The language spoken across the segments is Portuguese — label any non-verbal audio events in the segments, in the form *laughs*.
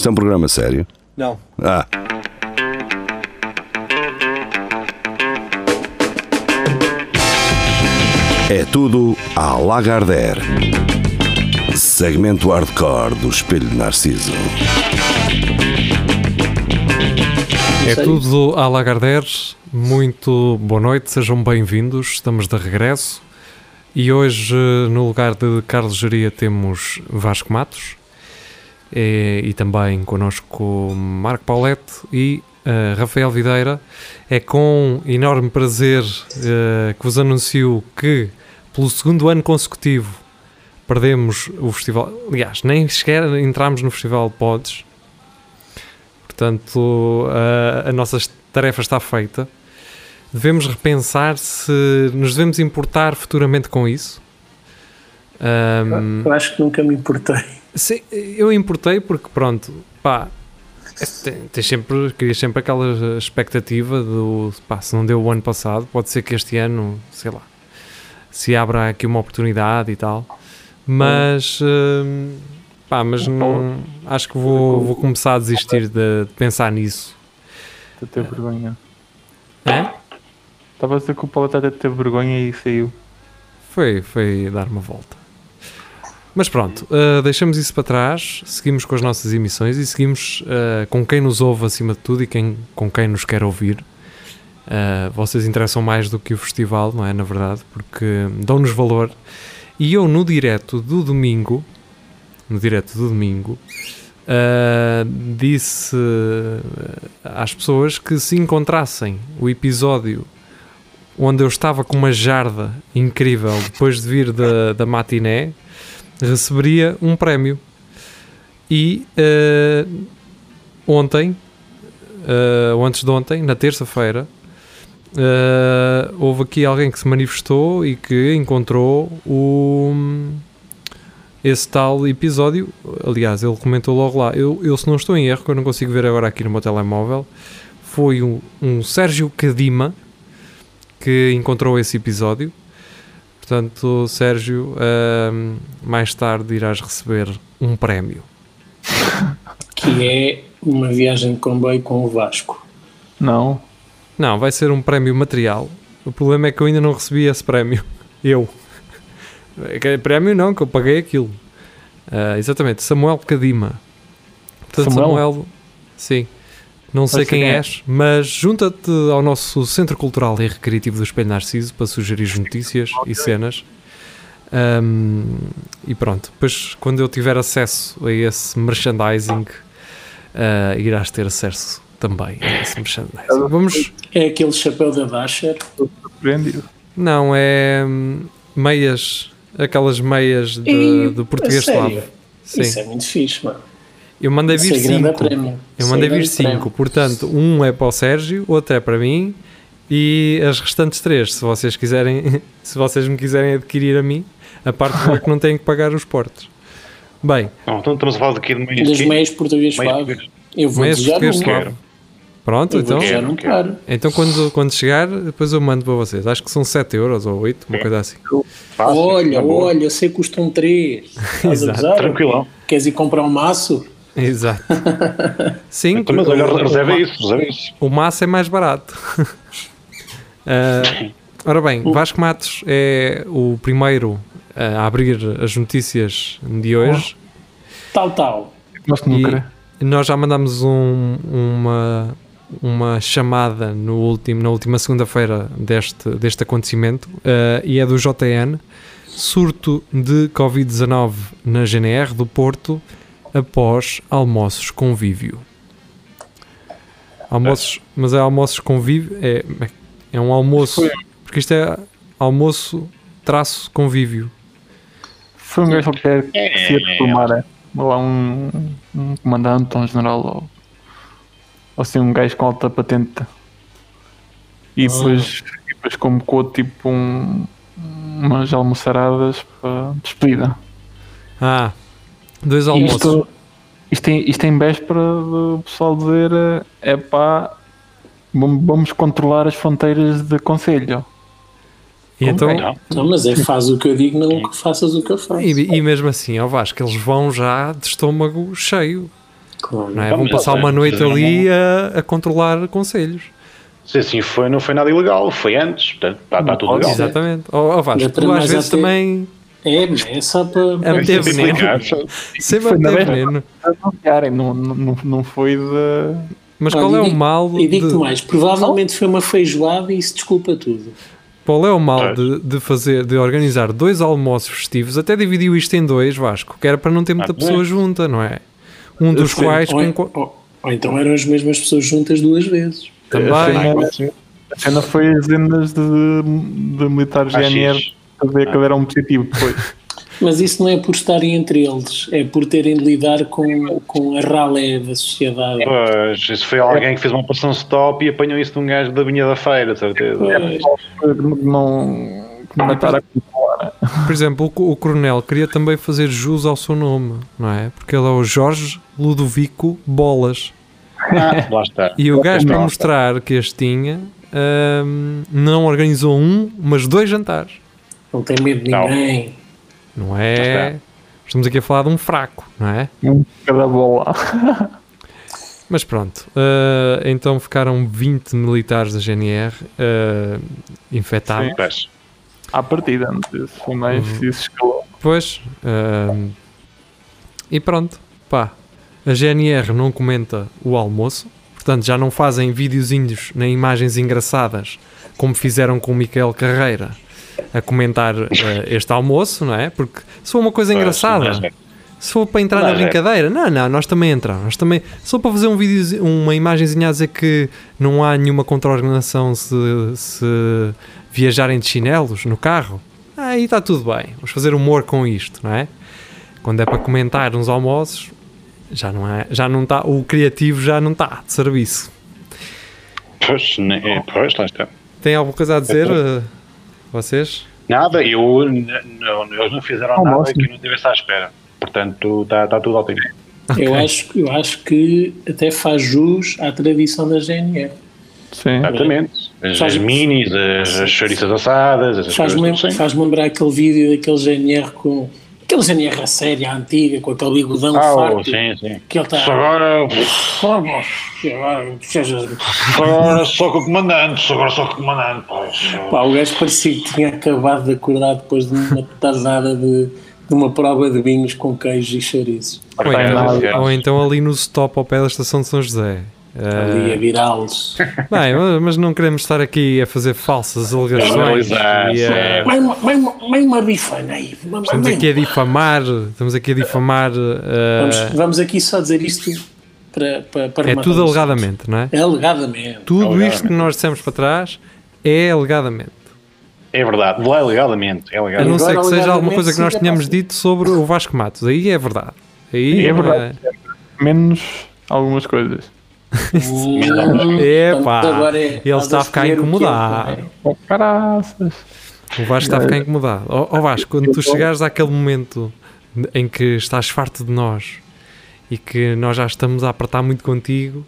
Isto é um programa sério? Não. Ah. É tudo à Lagardère. Segmento hardcore do Espelho de Narciso. É tudo à Lagardère. Muito boa noite, sejam bem-vindos. Estamos de regresso. E hoje, no lugar de Carlos Geria, temos Vasco Matos. E, e também connosco Marco Paulette e uh, Rafael Videira. É com enorme prazer uh, que vos anuncio que, pelo segundo ano consecutivo, perdemos o festival. Aliás, nem sequer entramos no Festival de Pods. Portanto, uh, a nossa tarefa está feita. Devemos repensar se nos devemos importar futuramente com isso. Um, eu acho que nunca me importei. Sim, eu importei porque, pronto, pá, tens sempre, querias sempre aquela expectativa do, pá, se não deu o ano passado, pode ser que este ano, sei lá, se abra aqui uma oportunidade e tal. Mas, hum, pá, mas não, acho que vou, vou começar a desistir de, de pensar nisso. Tu ter vergonha. É? Estava a dizer que o Paulo até teve vergonha e saiu. Foi, foi dar uma volta. Mas pronto, uh, deixamos isso para trás, seguimos com as nossas emissões e seguimos uh, com quem nos ouve acima de tudo e quem, com quem nos quer ouvir. Uh, vocês interessam mais do que o festival, não é? Na verdade, porque dão-nos valor. E eu, no direto do domingo, no direto do domingo, disse às pessoas que se encontrassem o episódio onde eu estava com uma jarda incrível depois de vir da, da matiné receberia um prémio. E uh, ontem, uh, ou antes de ontem, na terça-feira, uh, houve aqui alguém que se manifestou e que encontrou o, esse tal episódio. Aliás, ele comentou logo lá. Eu, eu, se não estou em erro, que eu não consigo ver agora aqui no meu telemóvel, foi um, um Sérgio Cadima que encontrou esse episódio Portanto, Sérgio, uh, mais tarde irás receber um prémio. *laughs* Que é uma viagem de comboio com o Vasco. Não. Não, vai ser um prémio material. O problema é que eu ainda não recebi esse prémio. *laughs* Eu. Prémio não, que eu paguei aquilo. Uh, exatamente, Samuel Cadima. Portanto, Samuel? Samuel sim. Não sei quem é. és, mas junta-te ao nosso Centro Cultural e Recreativo do Espelho Narciso para sugerir notícias e cenas. Um, e pronto, depois quando eu tiver acesso a esse merchandising, uh, irás ter acesso também a esse merchandising. Vamos... É aquele chapéu da Dasher? Não, é hum, meias, aquelas meias de, e, do português slavo. Isso é muito fixe, mano. Eu mandei vir 5. Eu mandei vir 5. Portanto, um é para o Sérgio, outro é para mim e as restantes três, se vocês quiserem, *laughs* se vocês me quiserem adquirir a mim, a parte boa é que não têm que pagar os portos. Bem. Não, então estamos a falar daqui de meias. Dos meios portugueses suaves. Eu vou meios desejar um. Pronto, eu então. Um quero. Então quando, quando chegar, depois eu mando para vocês. Acho que são 7 euros ou 8, uma é. coisa assim. Olha, tá olha, eu sei que custam 3. *laughs* Exato. Tranquilão. Queres ir comprar um maço? Exato. *laughs* Sim, então, mas olha, reserva isso, reserva isso. O maço é mais barato. uh, *laughs* ora bem, Vasco Matos é o primeiro a abrir as notícias de hoje. Tal, tal. E nós já mandamos um, uma, uma chamada no último, na última segunda-feira deste, deste acontecimento uh, e é do JN. Surto de Covid-19 na GNR do Porto após almoços convívio. Almoços, mas é almoços convívio, é, é um almoço, porque isto é almoço traço convívio. Foi um gajo qualquer que é, se ia é. ou um, um comandante, um general, ou, ou assim um gajo com alta patente. E depois, oh. depois convocou tipo um, umas almoçaradas para despedida. Ah, Dois almoços. Isto, isto, em, isto em véspera do pessoal dizer é pá, vamos controlar as fronteiras de conselho. E então, não. não, mas é faz o que eu digo, não que faças o que eu faço. E, e mesmo assim, ao Vasco, eles vão já de estômago cheio. Claro. não é? Vão Vamos passar lá, uma noite fizeram ali a, a controlar conselhos. Se assim foi, não foi nada ilegal, foi antes, portanto, está, está tudo legal. Exatamente. Ó oh, Vasco, tu às vezes até- também É, é só para. É dizer- veneno. Sempre a mesma- veneno. Não, não, não foi de. Mas Olha, qual é o mal E digo-te de, mais, provavelmente foi uma feijoada e isso desculpa tudo. qual é o mal de, de fazer de organizar dois almoços festivos? Até dividiu isto em dois, Vasco, que era para não ter muita Ah, pessoa bem. junta, não é? Um dos Sim. quais Ou, com- ou- ou então eram as mesmas pessoas juntas duas vezes. também A cena, foi as vendas de, de militares GNR X. a ver que era um positivo depois. *laughs* Mas isso não é por estarem entre eles, é por terem de lidar com, com a ralé da sociedade. Pois, isso foi alguém que fez uma operação stop e apanhou isso de um gajo da Vinha da Feira, certeza. Pois. não matar a. Por exemplo, o, o Coronel queria também fazer jus ao seu nome, não é? Porque ele é o Jorge Ludovico Bolas. Ah, lá está. E o gajo, para Não. mostrar que este tinha, hum, não organizou um, mas dois jantares. Não tem medo de Não. ninguém. Não é? Estamos aqui a falar de um fraco, não é? Um cada bola. *laughs* Mas pronto, eh, então ficaram 20 militares da GNR eh, infectados. Pois. À partida, não sei se foi mais Uhum. isso escalou. Pois, ehm, e pronto, pá, a GNR não comenta o almoço, portanto já não fazem videozinhos nem imagens engraçadas como fizeram com o Miquel Carreira a comentar eh, este almoço, não é? Porque se for uma coisa engraçada, é. se for para entrar Mas na é. brincadeira, não, não, nós também entramos. Nós também, só para fazer um vídeo, uma imagenzinha a dizer que não há nenhuma contra-ordenação se, se viajarem de chinelos no carro, aí está tudo bem. Vamos fazer humor com isto, não é? Quando é para comentar uns almoços, já não é, já não está, o criativo já não está de serviço. Pois, né, é, pois, lá está. Tem alguma coisa a dizer, eh, vocês? Nada, eu, não, eles não fizeram Ao nada máximo. que eu não estivesse à espera. Portanto, está está tudo ótimo. Eu, acho, eu acho que até faz jus à tradição da GNR. Sim. Exatamente. As, Faz- as minis, as, as chouriças assadas, essas Faz-me coisas. lem- sim. faz lembrar aquele vídeo daquele GNR com. Aquele GNR a série, a antiga, com aquele bigodão Ah, oh, farto. sim, sim. Que ele está. Agora, agora, seja- só agora com o comandante, só agora só com o comandante. Pois. Pá, o gajo parecia que tinha acabado de acordar depois de uma tardada de, de uma prova de vinhos com queijo e chouriços. Ou então, ou então ali no stop ao pé da estação de São José. Ali Eh, a virá-los. *laughs* Bem, mas não queremos estar aqui a fazer falsas alegações. Eh, sim. Meio uma- bifana aí. Vamos, estamos aqui a difamar, estamos aqui a difamar. eh, vamos, vamos aqui só dizer isto para, para, para é tudo alegadamente, não é? É alegadamente. Tudo Alegadamente. isto que nós dissemos para trás é alegadamente. É verdade, lá é legalmente. É A legal. não Agora, ser que seja alguma alegadamente, coisa que nós a dito sobre o Vasco Matos. Aí é verdade. Aí É verdade. Menos algumas coisas. *laughs* Epá, é- ele está a ficar é, incomodado. é? Oh, caraças. O Vasco está a ficar incomodado. Ó ó Vasco, quando tu chegares àquele momento em que estás farto de nós e que nós já estamos a apertar muito contigo,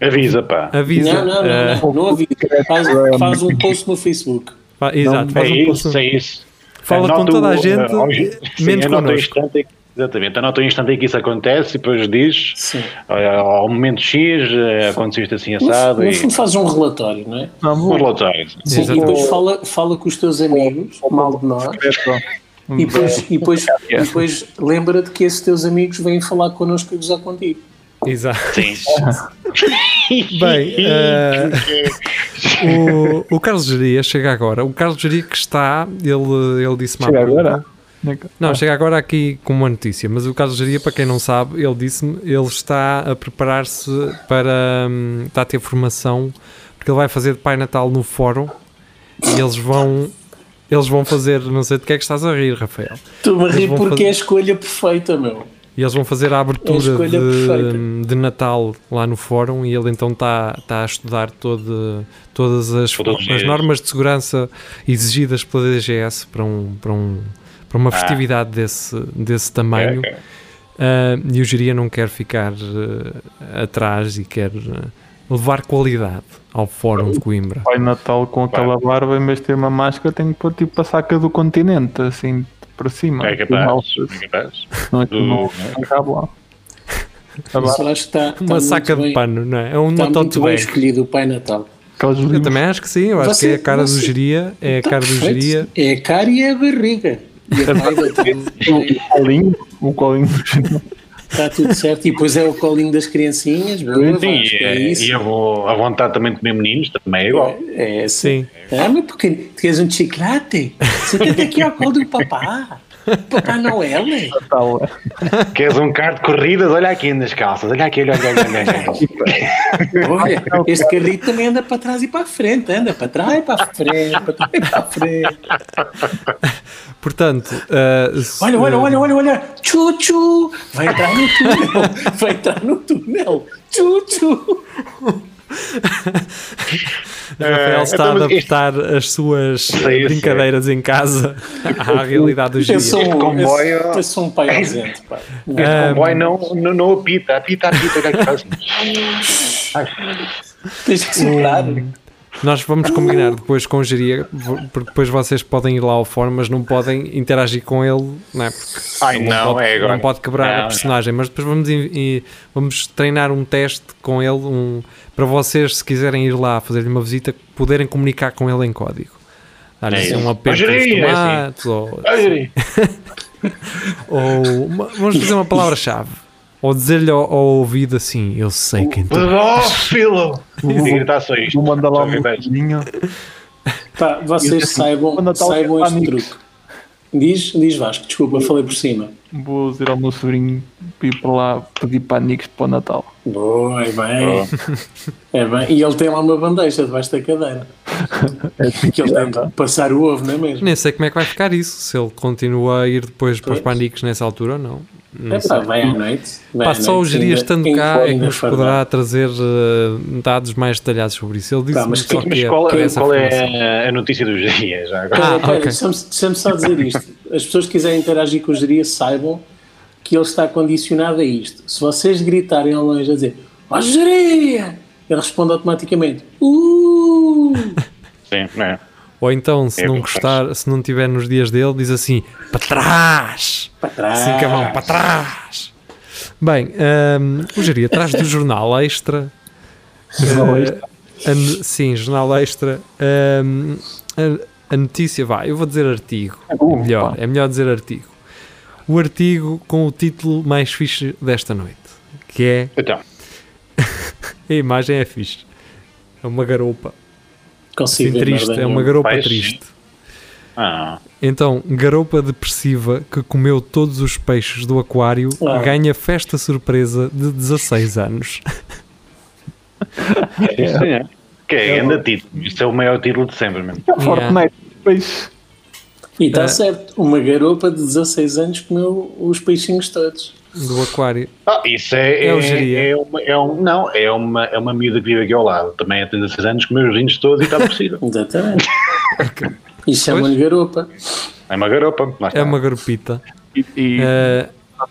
Avisa, pá. avisa. Não, não, eh, não, não, não avisa. Faz, faz um post no Facebook. fa- exato, faz É um post isso, é isso. Fala com toda a gente, uh, hoje- sim, menos connosco. Exatamente, anota o instante em que isso acontece e depois diz Sim. ao momento X eh, aconteceu isto assim assado no e fundo fazes um relatório, não é? Não, um relatório. Sim, e depois fala, fala com os teus amigos, mal de nós, e depois, e depois, e depois lembra-te que esses teus amigos vêm falar connosco e gozar contigo. Exato. Sim. *laughs* Bem, eh, *laughs* o, o Carlos Geria chega agora. O Carlos Geria que está, ele, ele disse-me há Chega agora? Não, chega agora aqui com uma notícia, mas o Carlos Geria, para quem não sabe, ele disse-me, ele está a preparar-se para, hum, está a ter formação, porque ele vai fazer de Pai Natal no fórum e eles vão, eles vão fazer, não sei de que é que estás a rir, Rafael, Estou-me a rir porque fazer- é a escolha perfeita, meu. e eles vão fazer a abertura escolha perfeita. de, de Natal lá no fórum e ele então está, está a estudar todo, todas as, as normas de segurança exigidas pela DGS para, um, para, um, para uma festividade desse, desse tamanho. Ok, ok. Ah, e o Geria não quer ficar ah, atrás e quer ah, levar qualidade ao Fórum de Coimbra. Pai Natal com aquela barba, em vez de ter uma máscara, tem que pôr tipo a saca do continente, assim, para cima. É capaz. É capaz. Não é que Do- não não lá. Eu acho que está, está Uma saca muito de bem, pano, não é? É uma Está muito tote bem escolhido o Pai Natal. Eu também acho que sim, eu acho Você- que é a cara você- do geria, é a cara do geria. É a cara e é a barriga. O colinho, o colinho Está tudo certo. E depois é o colinho das criancinhas. Boa, Sim, e, é isso. e a, a vontade também de comer meninos também é igual. É assim. Sim. Ah, mas porque tu queres um chiclete? Senta-te aqui ao colo do papá. Papá Noel. Natal. Queres um carro de corridas? Olha aqui nas calças. Olha aqui, olha, olha, olha, olha. Olha, este carrito também anda para trás e para a frente. Anda para trás e para a frente. Para trás e para a frente. Portanto, uh, Olha, olha, olha, olha, olha. Chuchu. Vai entrar no túnel. Vai entrar no túnel. Chuchu. *laughs* Rafael está então, a adaptar as suas Sei, brincadeiras em casa *laughs* à realidade do Eu geria. sou, Este um, comboio- eu, eu sou um pai *laughs* ausente. Pá. Este comboio não, não, não apita, apita, apita. Tens que soprar. Nós vamos combinar depois com o geria, porque depois vocês podem ir lá ao fórum, mas não podem interagir com ele, não é? Porque Ai, ele não, pode, é agora. não pode quebrar Não, a personagem, mas depois vamos, e- vamos treinar um teste com ele um, para vocês, se quiserem ir lá fazer-lhe uma visita, poderem comunicar com ele em código. Dar-lhe É assim um geria, de é assim. tomates, ou, Olha, *laughs* ou uma- vamos fazer uma palavra-chave. Ou dizer-lhe ao, ao ouvido assim, eu sei quem tu pedófilo! E gritar só isto. Vou mandar lá um bocadinho. Pá, vocês assim, saibam, saibam é este truque. Diz, diz Vasco, desculpa, falei por cima. Vou dizer ao meu sobrinho ir para lá pedir pânicos para o Natal. Boa, é bem. É bem. E ele tem lá uma bandeja debaixo da cadeira. Que ele tem de passar o ovo, não é mesmo? Nem sei como é que vai ficar isso, se ele continua a ir depois para os Pois. paniques nessa altura ou não. Não É sei. pá, vai à noite. vai Pá, à só o noite, geria ainda- estando ainda cá é que nos poderá trazer eh, dados mais detalhados sobre isso. Ele disse Pá, mas só que- que Mas é, qual, que é essa qual é a notícia dos dias já agora? Ah, pera, ok. deixa-me só dizer isto. As pessoas que quiserem interagir com o geria saibam que ele está condicionado a isto. Se vocês gritarem ao longe a dizer Ó geria! Ele responde automaticamente Uh! Sim, não é? Ou então, se É não como faz. gostar, se não estiver nos dias dele, diz assim: para trás! Para trás. Assim com a mão, para trás! Bem, ehm, o atrás do jornal extra. Jornal eh, Extra. a no- sim, jornal extra. ehm, a, a notícia, vai, eu vou dizer artigo. É Uh, melhor, pá. é melhor dizer artigo. O artigo com o título mais fixe desta noite, que é Então, *laughs* A imagem é fixe. É uma garopa. Consigo Assim, ver triste. É uma garopa Peixe. triste. ah, Então, garopa depressiva que comeu todos os peixes do aquário Ah. ganha festa surpresa de 16 anos. *laughs* isso é. Que é grande título. Isto é o maior título de sempre, mesmo. É o Fortnite. Pois. E está É. certo, uma garopa de 16 anos comeu os peixinhos todos. Do aquário. Ah, isso é, É é, é, uma, é um, não, é uma, é uma miúda que vive aqui ao lado. Também tem 16 anos, comeu os vinhos todos e está possível. *laughs* Exatamente. Chamam-lhe garopa. É uma garopa. lá está. É uma garopita. E, e Eh,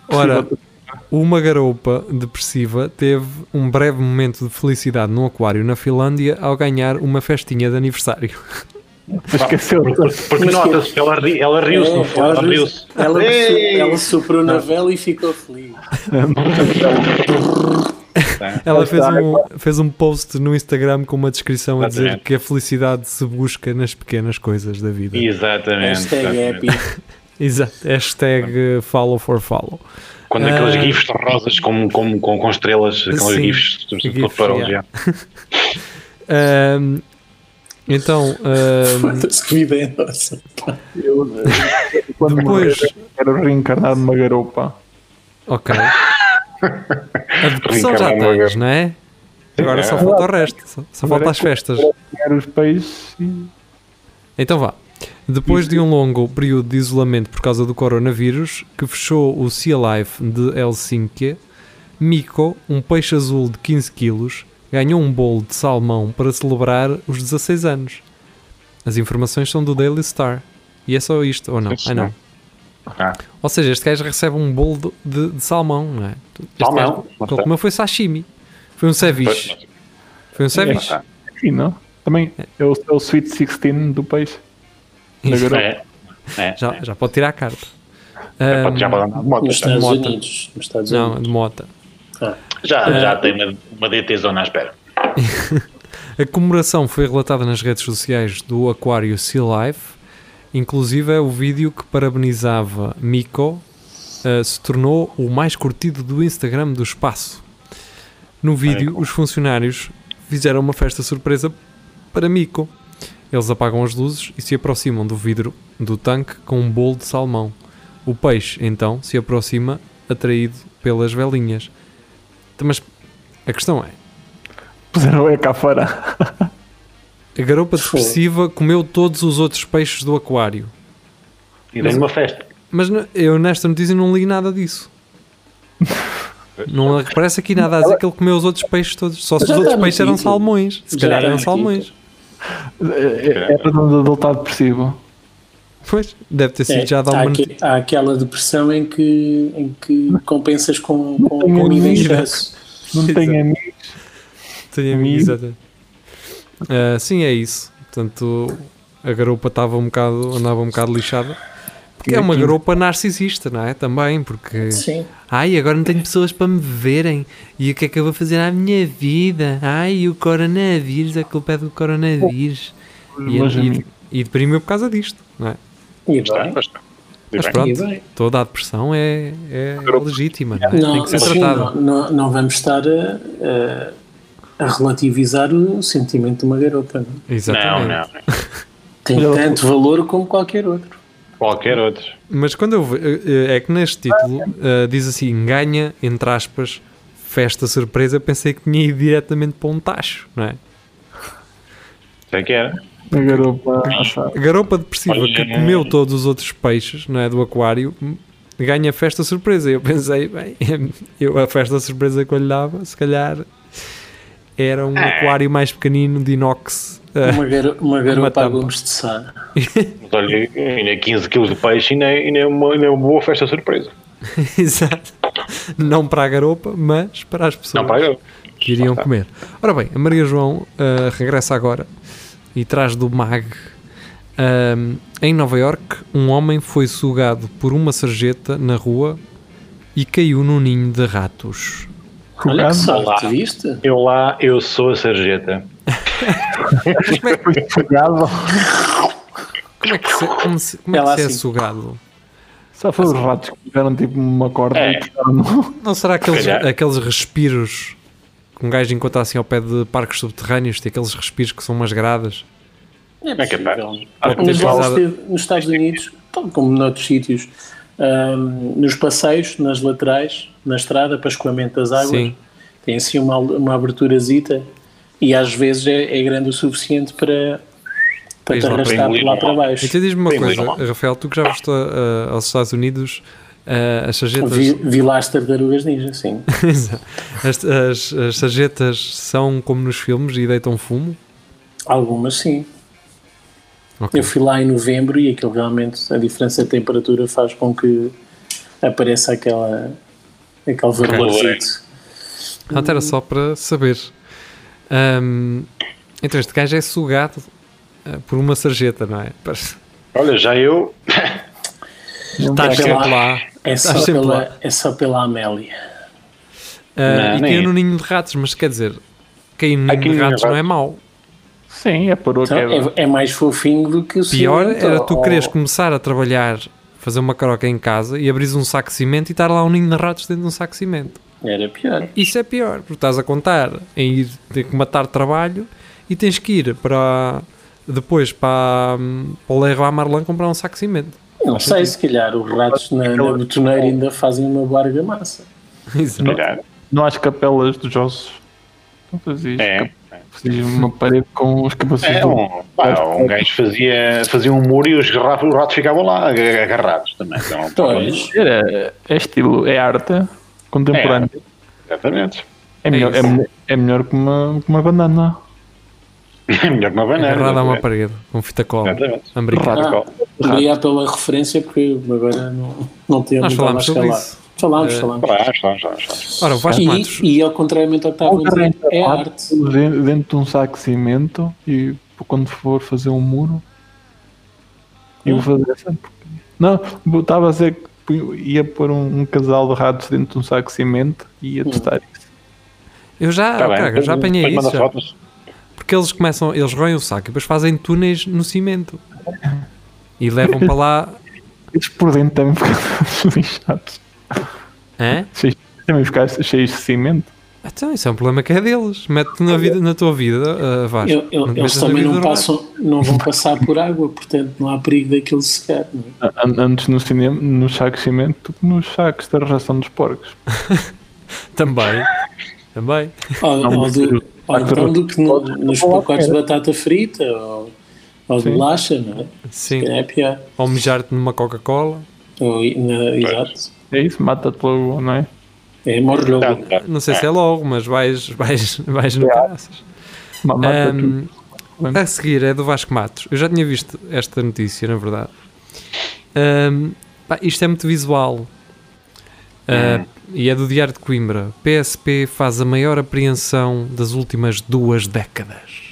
ora, uma garopa depressiva teve um breve momento de felicidade no aquário na Finlândia ao ganhar uma festinha de aniversário. *laughs* esqueceu. Porque, porque nota-se, ela, ri- ela riu-se, no É, fundo, ela riu-se. ela, Ei! ela soprou na vela e ficou feliz. Ela fez um, fez um post no Instagram com uma descrição a dizer que a felicidade se busca nas pequenas coisas da vida. Exatamente. Hashtag exatamente. happy. *laughs* Exato. Hashtag eh, follow for follow. Quando aqueles Ah. gifs rosas com, com, com, com estrelas, aqueles Sim, gifs, gifs, para yeah. *laughs* Ahm, então, *laughs* Foda-se que vida é nossa. Eu, quando Depois- quero reencarnar numa garopa. ok. *laughs* A depressão já tens, não é? Agora só É. falta o resto. Só, só falta as festas. Os peixes Então vá. Depois de um longo período de isolamento por causa do coronavírus, que fechou o Sea Life de Helsinki, Miko, um peixe azul de 15 quilos, ganhou um bolo de salmão para celebrar os 16 anos. As informações são do Daily Star. E é só isto, ou não? Ah, não. Ah, Ou seja, este gajo recebe um bolo de, de- de salmão, não é? Este Salmão, gajo, ele comeu foi sashimi. Foi um ceviche. Foi um ceviche. Sim, não? Também é o, é o Sweet 16 do peixe. É, é, Já, é. já pode tirar a carta. É, Ahm, pode- já pode andar de moto. Nos tá? Estados. Unidos. Nos Estados não, de mota. Já, já tem uma, uma DT zona à espera. *laughs* A comemoração foi relatada nas redes sociais do Aquário Sea Life, inclusive é o vídeo que parabenizava Miko uh, se tornou o mais curtido do Instagram do espaço. No vídeo, os funcionários fizeram uma festa surpresa para Miko. Eles apagam as luzes e se aproximam do vidro do tanque com um bolo de salmão. O peixe, então, se aproxima atraído pelas velinhas. Mas a questão é: Puseram é cá fora. a garopa depressiva comeu todos os outros peixes do aquário. E dei uma festa. Mas eu nesta notícia não li nada disso. Não aparece aqui nada a dizer que ele comeu os outros peixes todos. Só se os outros peixes eram salmões. Se calhar eram salmões. É para onde ele está depressivo. Pois, deve ter sido É, já de há, alguma aque- há aquela depressão em que, em que compensas com, com tenho comida em excesso. Não tem amigos. Tenho Amigo. exatamente. Ah, sim, é isso. Portanto, a garopa estava um bocado, andava um bocado lixada. Porque é uma garopa narcisista, não é? Também, porque. Sim. Ai, agora não tenho pessoas para me verem. E o que é que eu vou fazer à minha vida? Ai, o coronavírus, a culpa é do coronavírus. E, Mas, e, e deprimiu por causa disto, não é? E Está, bem. está. Mas bem. pronto, toda a depressão é, é legítima, não é? Não, Tem que ser sim, tratada. não, não, não vamos estar a, a- relativizar o sentimento de uma garota. não? Não, Exatamente. não. *laughs* Tem Ela- tanto valor como qualquer outro. Qualquer outro. Mas quando eu ve- eh, é que neste título eh, diz assim, ganha, entre aspas, festa surpresa, eu pensei que tinha ido diretamente para um tacho, não é? Sei que era. A garopa. A garopa depressiva Olha, que comeu todos os outros peixes, não é, do aquário, ganha festa surpresa. Eu pensei, bem, *laughs* eu, a festa surpresa que eu lhe dava, se calhar, era um aquário mais pequenino de inox. eh, Uma, garo, uma *laughs* garota a gomes de sá. Mas olha, ainda 15 kg de peixe ainda é, ainda é, uma, ainda é uma boa festa surpresa. *laughs* Exato. Não para a garopa, mas para as pessoas. Para que iriam comer. Ora bem, a Maria João ah, regressa agora e traz do MAG. Ahm, em Nova York, um homem foi sugado por uma sarjeta na rua e caiu num ninho de ratos. Olha que sorte, viste? Eu lá, eu sou a sarjeta. Jogado. Como é que se, como se, como é, É que se é assim. sugado? Só foi os ratos que tiveram tipo uma corda É. e Não será aqueles, aqueles respiros que um gajo encontra assim ao pé de parques subterrâneos? Tem aqueles respiros que são umas gradas. É É capaz. lá nos Estados Unidos, tal como noutros sítios, ahm, nos passeios, nas laterais, na estrada, para escoamento das águas, Sim. tem assim uma, uma aberturazita e às vezes é, é grande o suficiente para, para te lá, arrastar lá engolir para um baixo. Então diz-me uma coisa. Rafael, tu que já foste ah, aos Estados Unidos, as sarjetas. Vi, vi lá as tartarugas ninja, sim. *laughs* As, as, as sarjetas são como nos filmes e deitam fumo? Algumas sim. Ok. Eu fui lá em novembro e aquilo realmente, a diferença de temperatura faz com que apareça aquela, aquele vaporzito. Até era só para saber. Ahm, então este gajo é sugado ah, por uma sarjeta, não é? Olha, já eu. Estás É pela- sempre lá. É só, sempre lá. pela, é só pela Amélia. Ah, Não, e caiu é. no ninho de ratos, mas quer dizer, cair no ninho Aqui de ratos não é mau. Sim, é por Então, é, é mais fofinho do que o Pior cimento, era tu ou- quereres começar a trabalhar, fazer uma caroca em casa e abris um saco de cimento e estar lá um ninho de ratos dentro de um saco de cimento. Era pior. Isso é pior, porque estás a contar em ir ter que matar trabalho e tens que ir para depois para, hum, para o Leroy Marlin comprar um saco de cimento. Não sei, se calhar os ratos na, na betoneira ainda fazem uma boa argamassa. Exato. Calhar. Não há as capelas dos ossos. Não fazias. É. Fazias uma parede com os capacetes. É, um, pá, um gajo fazia, fazia um muro e os, ratos ficavam lá ag- agarrados também. Então, Pois. Era, é estilo, é arte contemporânea. Exatamente. É, melhor, é, isso. melhor- é melhor que uma, que uma banana. É melhor que uma banana. Agarrado a uma parede com fita cola Exatamente. americana. Ah, obrigado pela referência, porque agora não, não tenho Nós muito sobre escalar. isso. Falámos, Eh, falámos. Ora, o Vasco Matos, E, e ao contrariamente ao que estava a dizer, é arte. Dentro, de um saco de cimento e quando for fazer um muro eu vou fazer essa não, eu estava a dizer que ia pôr um, um casal de ratos dentro de um saco de cimento e ia testar isso Eu já, Tá bem, cara, eu já apanhei isso. já. fotos. Porque eles começam, eles roem o saco e depois fazem túneis no cimento. E levam para lá. Eles por dentro também ficam *laughs* lixados. Hã? Cheios- Também ficar cheios de cimento. Então, isso é um problema que é deles. Mete-te na, vida, na tua vida, uh, Vasco. Eu- eu- eles também não, passam, não vão passar por água, portanto não há perigo daquilo secar. Não é? An- Antes no cinema, nos sacos de cimento, do que nos sacos da ração dos porcos. *laughs* Também. Também. Ou, ou eu- ou então do que no- nos pacotes de batata frita ou, ou de bolacha, não é? Sim. É pior. Ou mijar-te numa Coca-Cola. Ou, na, exato. É isso, mata-te logo, não é? É, morre logo. Não sei se é logo, mas vais, vais, *laughs* vais no caraças. Mata Ahm, tudo. a seguir é do Vasco Matos. Eu já tinha visto esta notícia, na verdade. Ahm, pá, isto é muito visual. Ah, E é do Diário de Coimbra. PSP faz a maior apreensão das últimas duas décadas.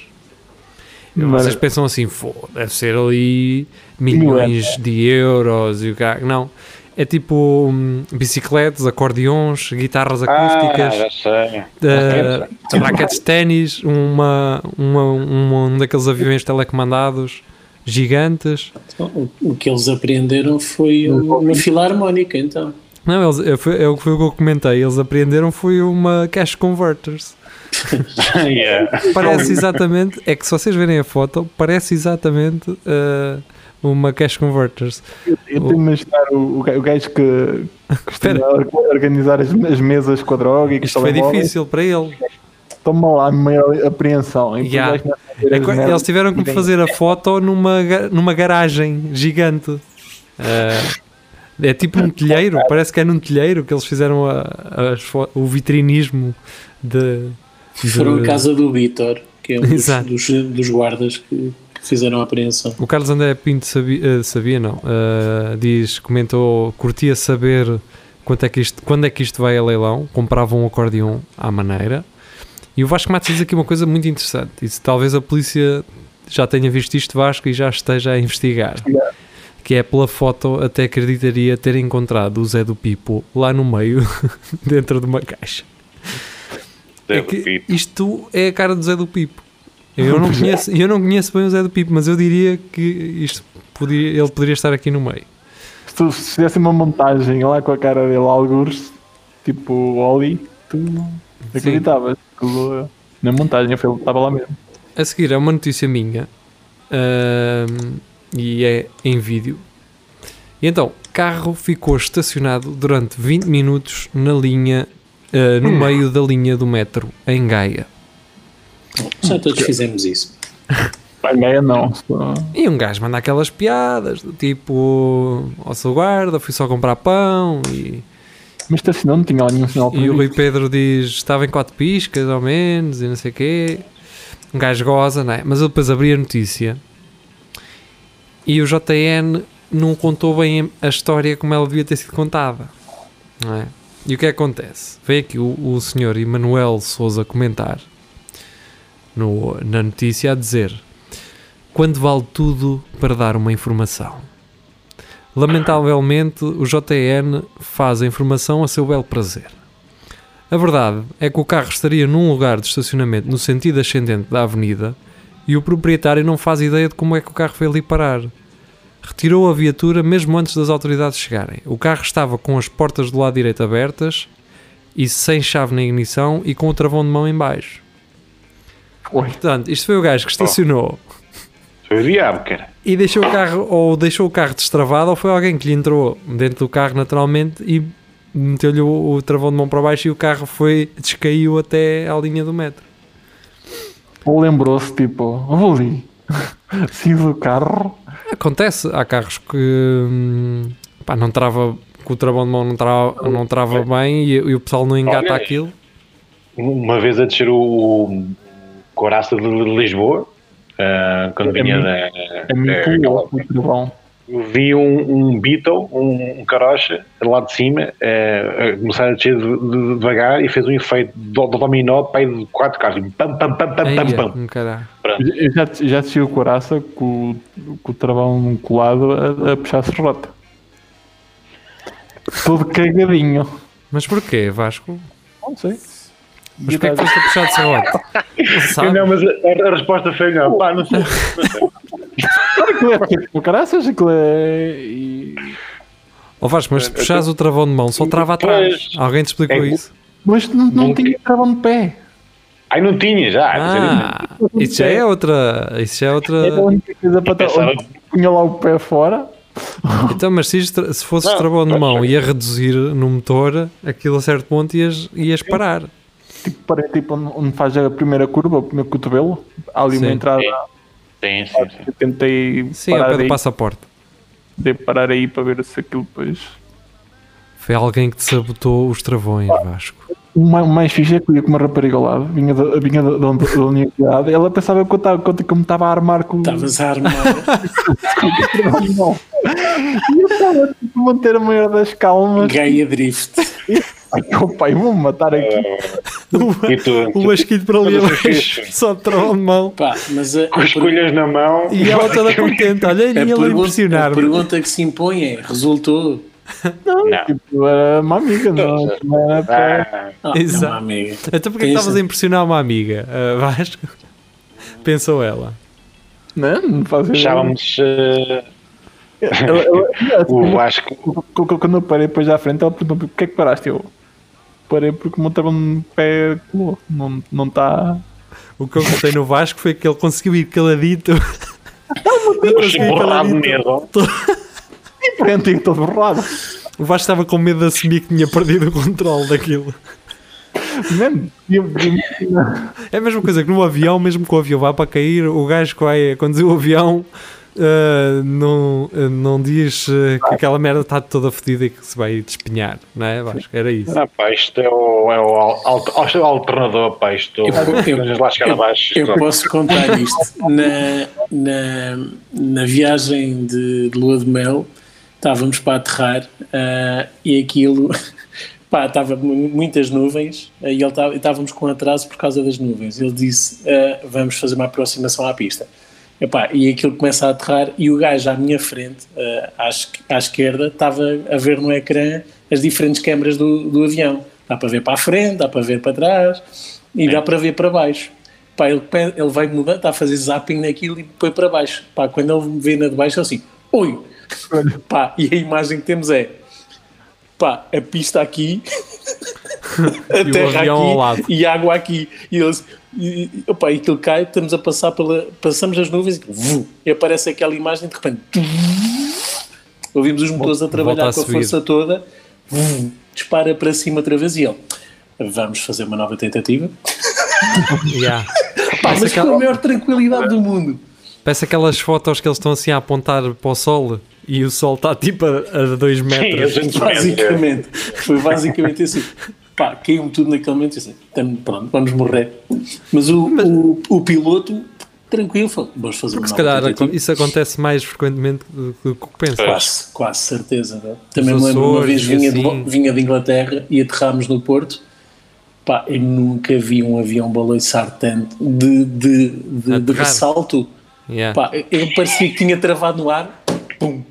Mas- Vocês pensam assim, "Fô, deve ser ali milhões de euros e o cara. Não. É tipo hum, bicicletas, acordeões, guitarras acústicas Ah, já sei. uh, raquetes de ténis, uma, uma, uma- um daqueles aviões telecomandados gigantes. O, o que eles apreenderam foi uma filarmónica, então. Não, eles, é, foi, é o que foi o que eu comentei. Eles apreenderam foi uma cash converters. *laughs* Yeah. Parece exatamente, é que se vocês verem a foto, parece exatamente uh, uma cash converters. Eu estou a imaginar o, o ga- o gajo que, que organizar as, as mesas com a droga e que Isto foi difícil para ele. Toma lá a maior apreensão. Yeah. É eles tiveram que fazer a foto numa, numa garagem gigante. Uh, é tipo um telheiro, parece que é num telheiro que eles fizeram a- fo- o vitrinismo de. de- Foram à casa do Vitor, que é um dos, dos, dos guardas que, fizeram a apreensão. O Carlos André Pinto sabia, eh, sabia não, uh, diz, comentou, curtia saber quanto é que isto, quando é que isto vai a leilão, comprava um acordeão à maneira. E o Vasco Matos diz aqui uma coisa muito interessante, diz, talvez a polícia já tenha visto isto Vasco e já esteja a investigar. Que é pela foto até acreditaria ter encontrado o Zé do Pipo lá no meio, *laughs* dentro de uma caixa. É que isto é a cara do Zé do Pipo. Eu não *laughs* conheço, eu não conheço bem o Zé do Pipo, mas eu diria que isto podia, ele poderia estar aqui no meio. Se tu se fizesse uma montagem lá com a cara dele, algures, tipo o Oli, tu acreditavas. que Na montagem, ele estava lá mesmo. A seguir é uma notícia minha ahm, e é em vídeo. E então, carro ficou estacionado durante 20 minutos na linha, ah, no meio da linha do metro em Gaia. Já todos fizemos isso. *laughs* Para Gaia não. E um gajo manda aquelas piadas do tipo: Ó seu guarda, fui só comprar pão. E, Mas estacionou, não tinha lá nenhum sinal e o Rui. Pedro diz: Estava em quatro piscas, ao menos, e não sei o quê. Um gajo goza, não é? Mas eu depois abri a notícia e o JN não contou bem a história como ela devia ter sido contada, não é? E o que é acontece? Vem aqui o, o senhor Emanuel Souza comentar no, na notícia a dizer: Quando vale tudo para dar uma informação? Lamentavelmente, o JN faz a informação a seu belo prazer. A verdade é que o carro estaria num lugar de estacionamento no sentido ascendente da avenida e o proprietário não faz ideia de como é que o carro foi ali parar. Retirou a viatura mesmo antes das autoridades chegarem. O carro estava com as portas do lado direito abertas e sem chave na ignição e com o travão de mão em baixo. Oi. Portanto, isto foi o gajo que estacionou Foi o diabo, cara. e deixou o carro ou deixou o carro destravado ou foi alguém que lhe entrou dentro do carro naturalmente e meteu-lhe o, o travão de mão para baixo e o carro foi descaiu até à linha do metro. Ou lembrou-se, tipo, vou ali. *laughs* Saí do carro. Acontece, há carros que hum, pá, não trava que o travão de mão não trava, não trava bem e, e o pessoal não engata Olha, aquilo. Uma vez a descer o Coraça de Lisboa, ah, quando É vinha da. É muito daquela- louco, muito bom. Eu vi um, um Beetle, um, um carocha, lá de cima, eh, a começar a descer de- de- devagar e fez um efeito do, do dominó pai de quatro carros. e Pam, pam, pam, pam, pam, Eia, pam. já, já assisti o Coraça com, o- com o travão colado a, a puxar a serrota. Todo cagadinho. Mas porquê, Vasco? Não sei. Mas porquê é que foste a puxar de serrote? *laughs* Não? Não, mas a, a resposta foi não. Pá, não sei. Aquilo é tipo, caraças, aquilo é. e- Ó Vasco, mas se puxares o travão de mão, só trava atrás. Alguém te explicou É- isso? Mas não, não Nunca- tinha travão de pé. Ai, não tinha já. Ah, isso já é outra. Isso já é Era a outra. única coisa para estar. Punha lá o pé fora. Então, mas se, se fosses Não, travão de mão é. e a reduzir no motor, aquilo a certo ponto ias, ias parar. Tipo, parei tipo onde, faz a primeira curva, o primeiro cotovelo. Há ali Sim. uma entrada. Sim, sim, sim. Eu tentei Sim, ao parar pé do aí, passaporte. tentei parar aí para ver se aquilo depois. Foi alguém que te sabotou os travões, Vasco. O mais, o mais fixe é que eu ia com uma rapariga ao lado, vinha da, vinha da, da, da universidade, ela pensava que eu, estava, que eu, eu me estava a armar com Estavas a armar. *laughs* E eu estava tipo, a manter a maior das calmas. Gaia Drift. *laughs* Ai, pai, vou-me matar aqui. *laughs* E tu, O Vasquito para ali abaixo, só de travão de mão. Pá, mas a, com as colhas na mão. E ela toda contente. Olha, e ele a pergunta, a pergunta que se impõe é: resultou? Não. Tipo, era uma amiga, não, não era para. Ah, Ah, Exato. não, amiga. Então porquê que estavas a impressionar uma amiga, ah, Vasco? *laughs* Pensou ela. Não, não fazia achávamos eh, Ela- ela- o Vasco. Quando eu parei depois à frente, ela perguntou: porquê é que paraste? Eu parei porque o de pé colou. Não não está. O que eu gostei no Vasco foi que ele conseguiu ir caladito. Chegou borrado mesmo. Diferente e todo borrado. O Vasco estava com medo de assumir que tinha perdido o controle daquilo. Mano, É a mesma coisa que no avião, mesmo que o avião vá para cair, o gajo que vai conduzir o avião ah, não, ah, não diz ah, que aquela merda está toda fodida e que se vai despenhar, não é, Vasco? Era isso. Ah, pá, isto é o, é o é o alternador, pá, isto. Eu- eu- abaixo. Eu posso contar isto. Na, na, na viagem de, de lua de mel, estávamos para aterrar ah, e aquilo. *laughs* Pá, estava mu- muitas nuvens e ele estava- estávamos com atraso por causa das nuvens. Ele disse: ah, Vamos fazer uma aproximação à pista. Epá, e aquilo começa a aterrar e o gajo à minha frente, ah, à, à esquerda, estava a ver no ecrã as diferentes câmaras do, do avião. Dá para ver para a frente, dá para ver para trás e dá para ver para baixo. Pá, ele, ele vai mudar, está a fazer zapping naquilo e põe para baixo. Pá, quando ele me vê na de baixo, ele assim, oi! *laughs* Pá, e a imagem que temos é, pá, a pista aqui, *laughs* a terra avião ao lado. aqui e a água aqui. E eles, e, e, opá, e aquilo cai, estamos a passar pela, passamos as nuvens e, vu, e aparece aquela imagem de repente, ouvimos os motores a trabalhar a com a subir. força toda, vu, dispara para cima outra vez e ele, vamos fazer uma nova tentativa. *laughs* Yeah. Pá, mas com a aquela- maior tranquilidade do mundo. parece aquelas fotos que eles estão assim a apontar para o sol e o sol está tipo a 2 Sim, a metros. gente Basicamente, foi basicamente assim. Pá, caiu-me tudo naquele momento e "Tamo- pronto, vamos morrer. Mas o, o, o piloto, tranquilo, falou, vamos fazer Porque uma se calhar tentativa." isso acontece mais frequentemente do que pensa. Quase, quase certeza. né? Também Os me lembro uma Açores vez e vinha, de, assim. vinha de Inglaterra e aterrámos no Porto. Pá, eu nunca vi um avião baloiçar tanto de, de, de, de ressalto. Yeah. Pá, eu parecia que tinha travado no ar. Pum.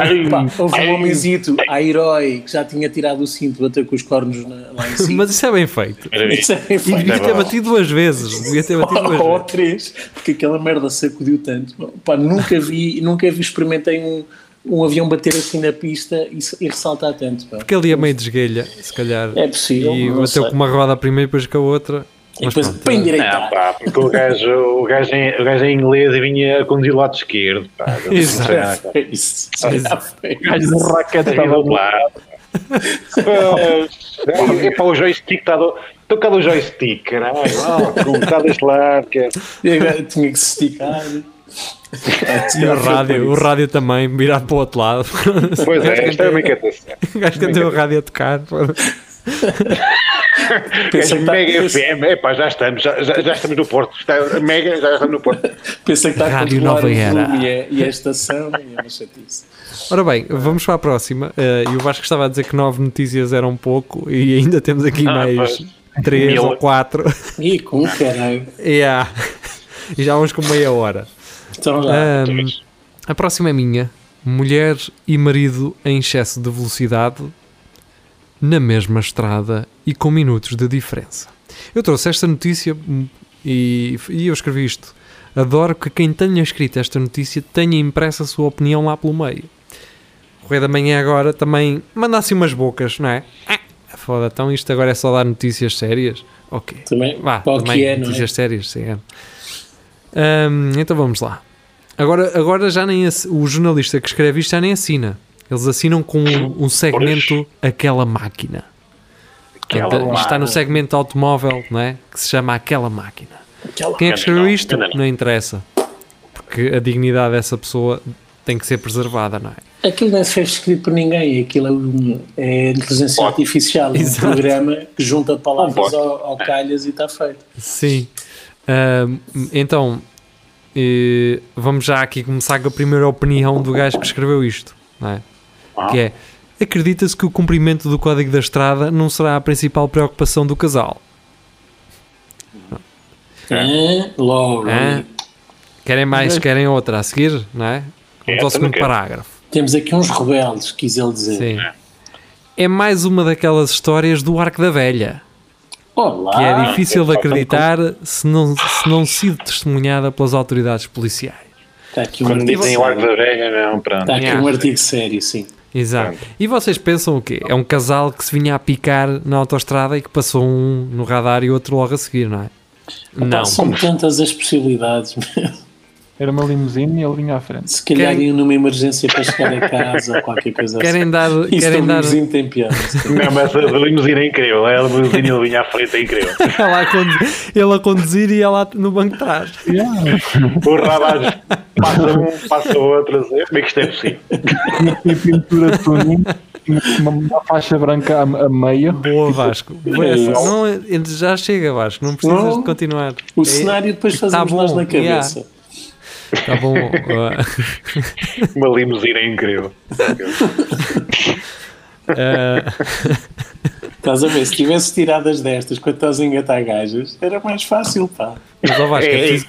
Ai, Pá, houve ai. um homenzito, a herói, que já tinha tirado o cinto, bateu com os cornos na- lá em cima. Mas isso é bem feito. Isso é bem E feito. devia ter batido duas vezes. Devia ter batido duas *laughs* Ou vezes. três, porque aquela merda sacudiu tanto. Pá, nunca vi, nunca vi, experimentei um, um avião bater assim na pista e, e ressaltar tanto. pá. Porque ali a meio desguelha, se calhar. É possível. E bateu sei. com uma roda primeiro e depois com a outra. E depois pronto, bem Não, direitar. pá, porque o gajo, o, gajo em, o gajo em inglês e vinha a conduzir o lado esquerdo. Pá. Exato. Foi isso. Foi gajo do raquete Estava do lado. É, é para o joystick está do. Estou cá do joystick, caralho. Oh, um bocado deste lado. Que é. E agora Tinha que se esticar. E o rádio, o rádio também virado para o outro lado. Pois é, isto é uma inquietação. O gajo que tem *laughs* o rádio a tocar. *laughs* Pensa que, Mega está, FM, epá, já estamos, já, já, já estamos no Porto. Está, mega, já estamos no Porto. pensa que está a Rádio controlar Nova Era. volume e a, e a estação e é uma chatice. Ora bem, vamos para a próxima. Eh, E o Vasco estava a dizer que nove notícias eram pouco e ainda temos aqui Ah, mais pois. três Mil. ou quatro. E com caralho. Yeah. E já vamos com meia hora. Então já. Ahm, a próxima é minha. Mulher e marido em excesso de velocidade na mesma estrada e com minutos de diferença. Eu trouxe esta notícia e, e eu escrevi isto. Adoro que quem tenha escrito esta notícia tenha impresso a sua opinião lá pelo meio. O Correio da Manhã agora também manda assim umas bocas, não é? Ah, foda, então isto agora é só dar notícias sérias? Ok. Também, Vá, também é, é? notícias sérias, sim. é. Hum, então vamos lá. Agora, agora já nem o jornalista que escreve isto já nem assina. Eles assinam com um, um segmento Aquela Máquina. Aquela isto está no segmento automóvel, não é? Que se chama Aquela Máquina. Aquela- Quem é que escreveu isto? não, não. Não interessa. Porque a dignidade dessa pessoa tem que ser preservada, não é? Aquilo não é foi escrito por ninguém, aquilo é, um- é inteligência artificial, é um Exato. programa que junta palavras ao, ao calhas e está feito. Sim. Ahm, então, eh, vamos já aqui começar com a primeira opinião do gajo que escreveu isto, não é? Que é, acredita-se que o cumprimento do código da estrada não será a principal preocupação do casal. Hã? Logo, Hã? Querem mais, querem outra a seguir, não é? Vamos ao Essa segundo parágrafo. temos aqui uns rebeldes, quis ele dizer. Sim. É mais uma daquelas histórias do Arco da Velha, Olá! que é difícil de acreditar se não, se não sido testemunhada pelas autoridades policiais. Está aqui um Quando artigo dizem o arco da velha, não, pronto. Está aqui um artigo sério, sim. Exato. E vocês pensam o quê? É um casal que se vinha a picar na autostrada e que passou um no radar e outro logo a seguir, não é? Não. São tantas as possibilidades. Era uma limusine e ele vinha à frente. Se calhar Querem- iam numa emergência para chegar a casa ou qualquer coisa Querem assim. dar, Isso querem do dar vizinho tem piada. Não, mas a limusine é incrível. A limusine ele vinha à frente é incrível. *laughs* ela a condu- ele a conduzir e ela no banco de trás. O radar passa um, passa o outro. Como é que isto é possível? E pintura de tuning, uma, uma faixa branca a, a meio. Boa Vasco. Boa É essa. Não, é- já chega Vasco, não precisas Não. de continuar. O É- cenário depois tá fazemos nós bom, na yeah. cabeça. Tá bom. uh, Uma limusine é incrível. uh, Estás a ver? Se tivesse tiradas destas quando estás a engatar gajas, era mais fácil, pá. mas ó Vasco, é É, preciso,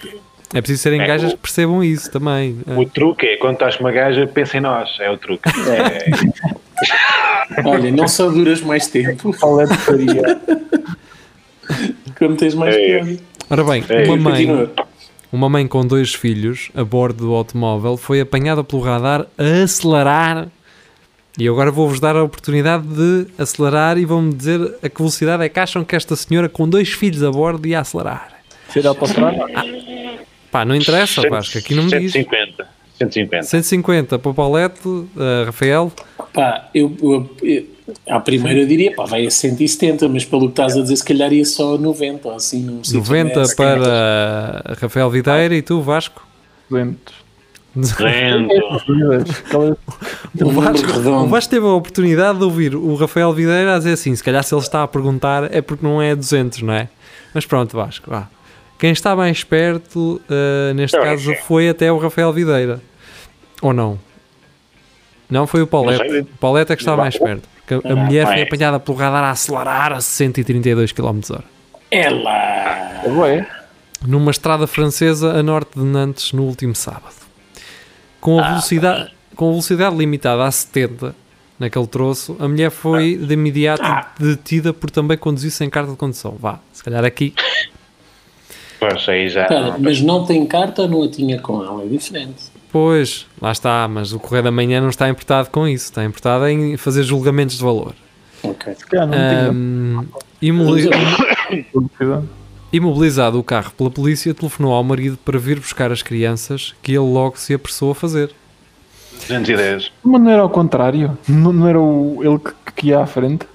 é preciso serem É, gajas o- que percebam isso também. O truque é quando estás com uma gaja, pensa em nós. É o truque. É, Olha, não só duras mais tempo, Qual é de faria? como tens mais É. piada. Ora bem, É, uma mãe, Continua. Uma mãe com dois filhos a bordo do automóvel foi apanhada pelo radar a acelerar. E agora vou-vos dar a oportunidade de acelerar e vão-me dizer a que velocidade é que acham que esta senhora com dois filhos a bordo ia acelerar. Ser autostrada? Pá, não interessa, Vasco, aqui não me diz. 150. 150. 150 para o Paulette, uh, Rafael, Pá, eu, eu, eu- à primeira eu diria, pá, vai a 170, mas pelo que estás a dizer, se calhar ia só 90 ou assim. Num sítio 90 desse. para Rafael Videira e tu, Vasco? 200. Lento. Aquelas- O Vasco, o Vasco teve a oportunidade de ouvir o Rafael Videira a dizer assim: se calhar se ele está a perguntar é porque não é 200, não é? Mas pronto, Vasco, vá. Quem está mais perto, uh, neste É o caso, Rafael. foi até o Rafael Videira. Ou não? Não foi o Não Paulette. sei. O Paulette é que está mais perto. Porque a Ah, mulher foi bem. apanhada pelo radar a acelerar a 132 km h É lá! É bué. numa estrada francesa a norte de Nantes no último sábado. Com a velocidade, com a velocidade limitada a 70 naquele troço, a mulher foi de imediato detida por também conduzir sem carta de condução. Vá, se calhar aqui. Pois aí já. Espera, mas não tem carta não a tinha com ela? É diferente. Pois, lá está, mas o Correio da Manhã não está importado com isso, está importado em fazer julgamentos de valor. Ok. Se calhar não velocidade. *coughs* imobilizado o carro pela polícia, telefonou ao marido para vir buscar as crianças, que ele logo se apressou a fazer. 210. Mas não era ao contrário? Não, não era o, ele que, que ia à frente?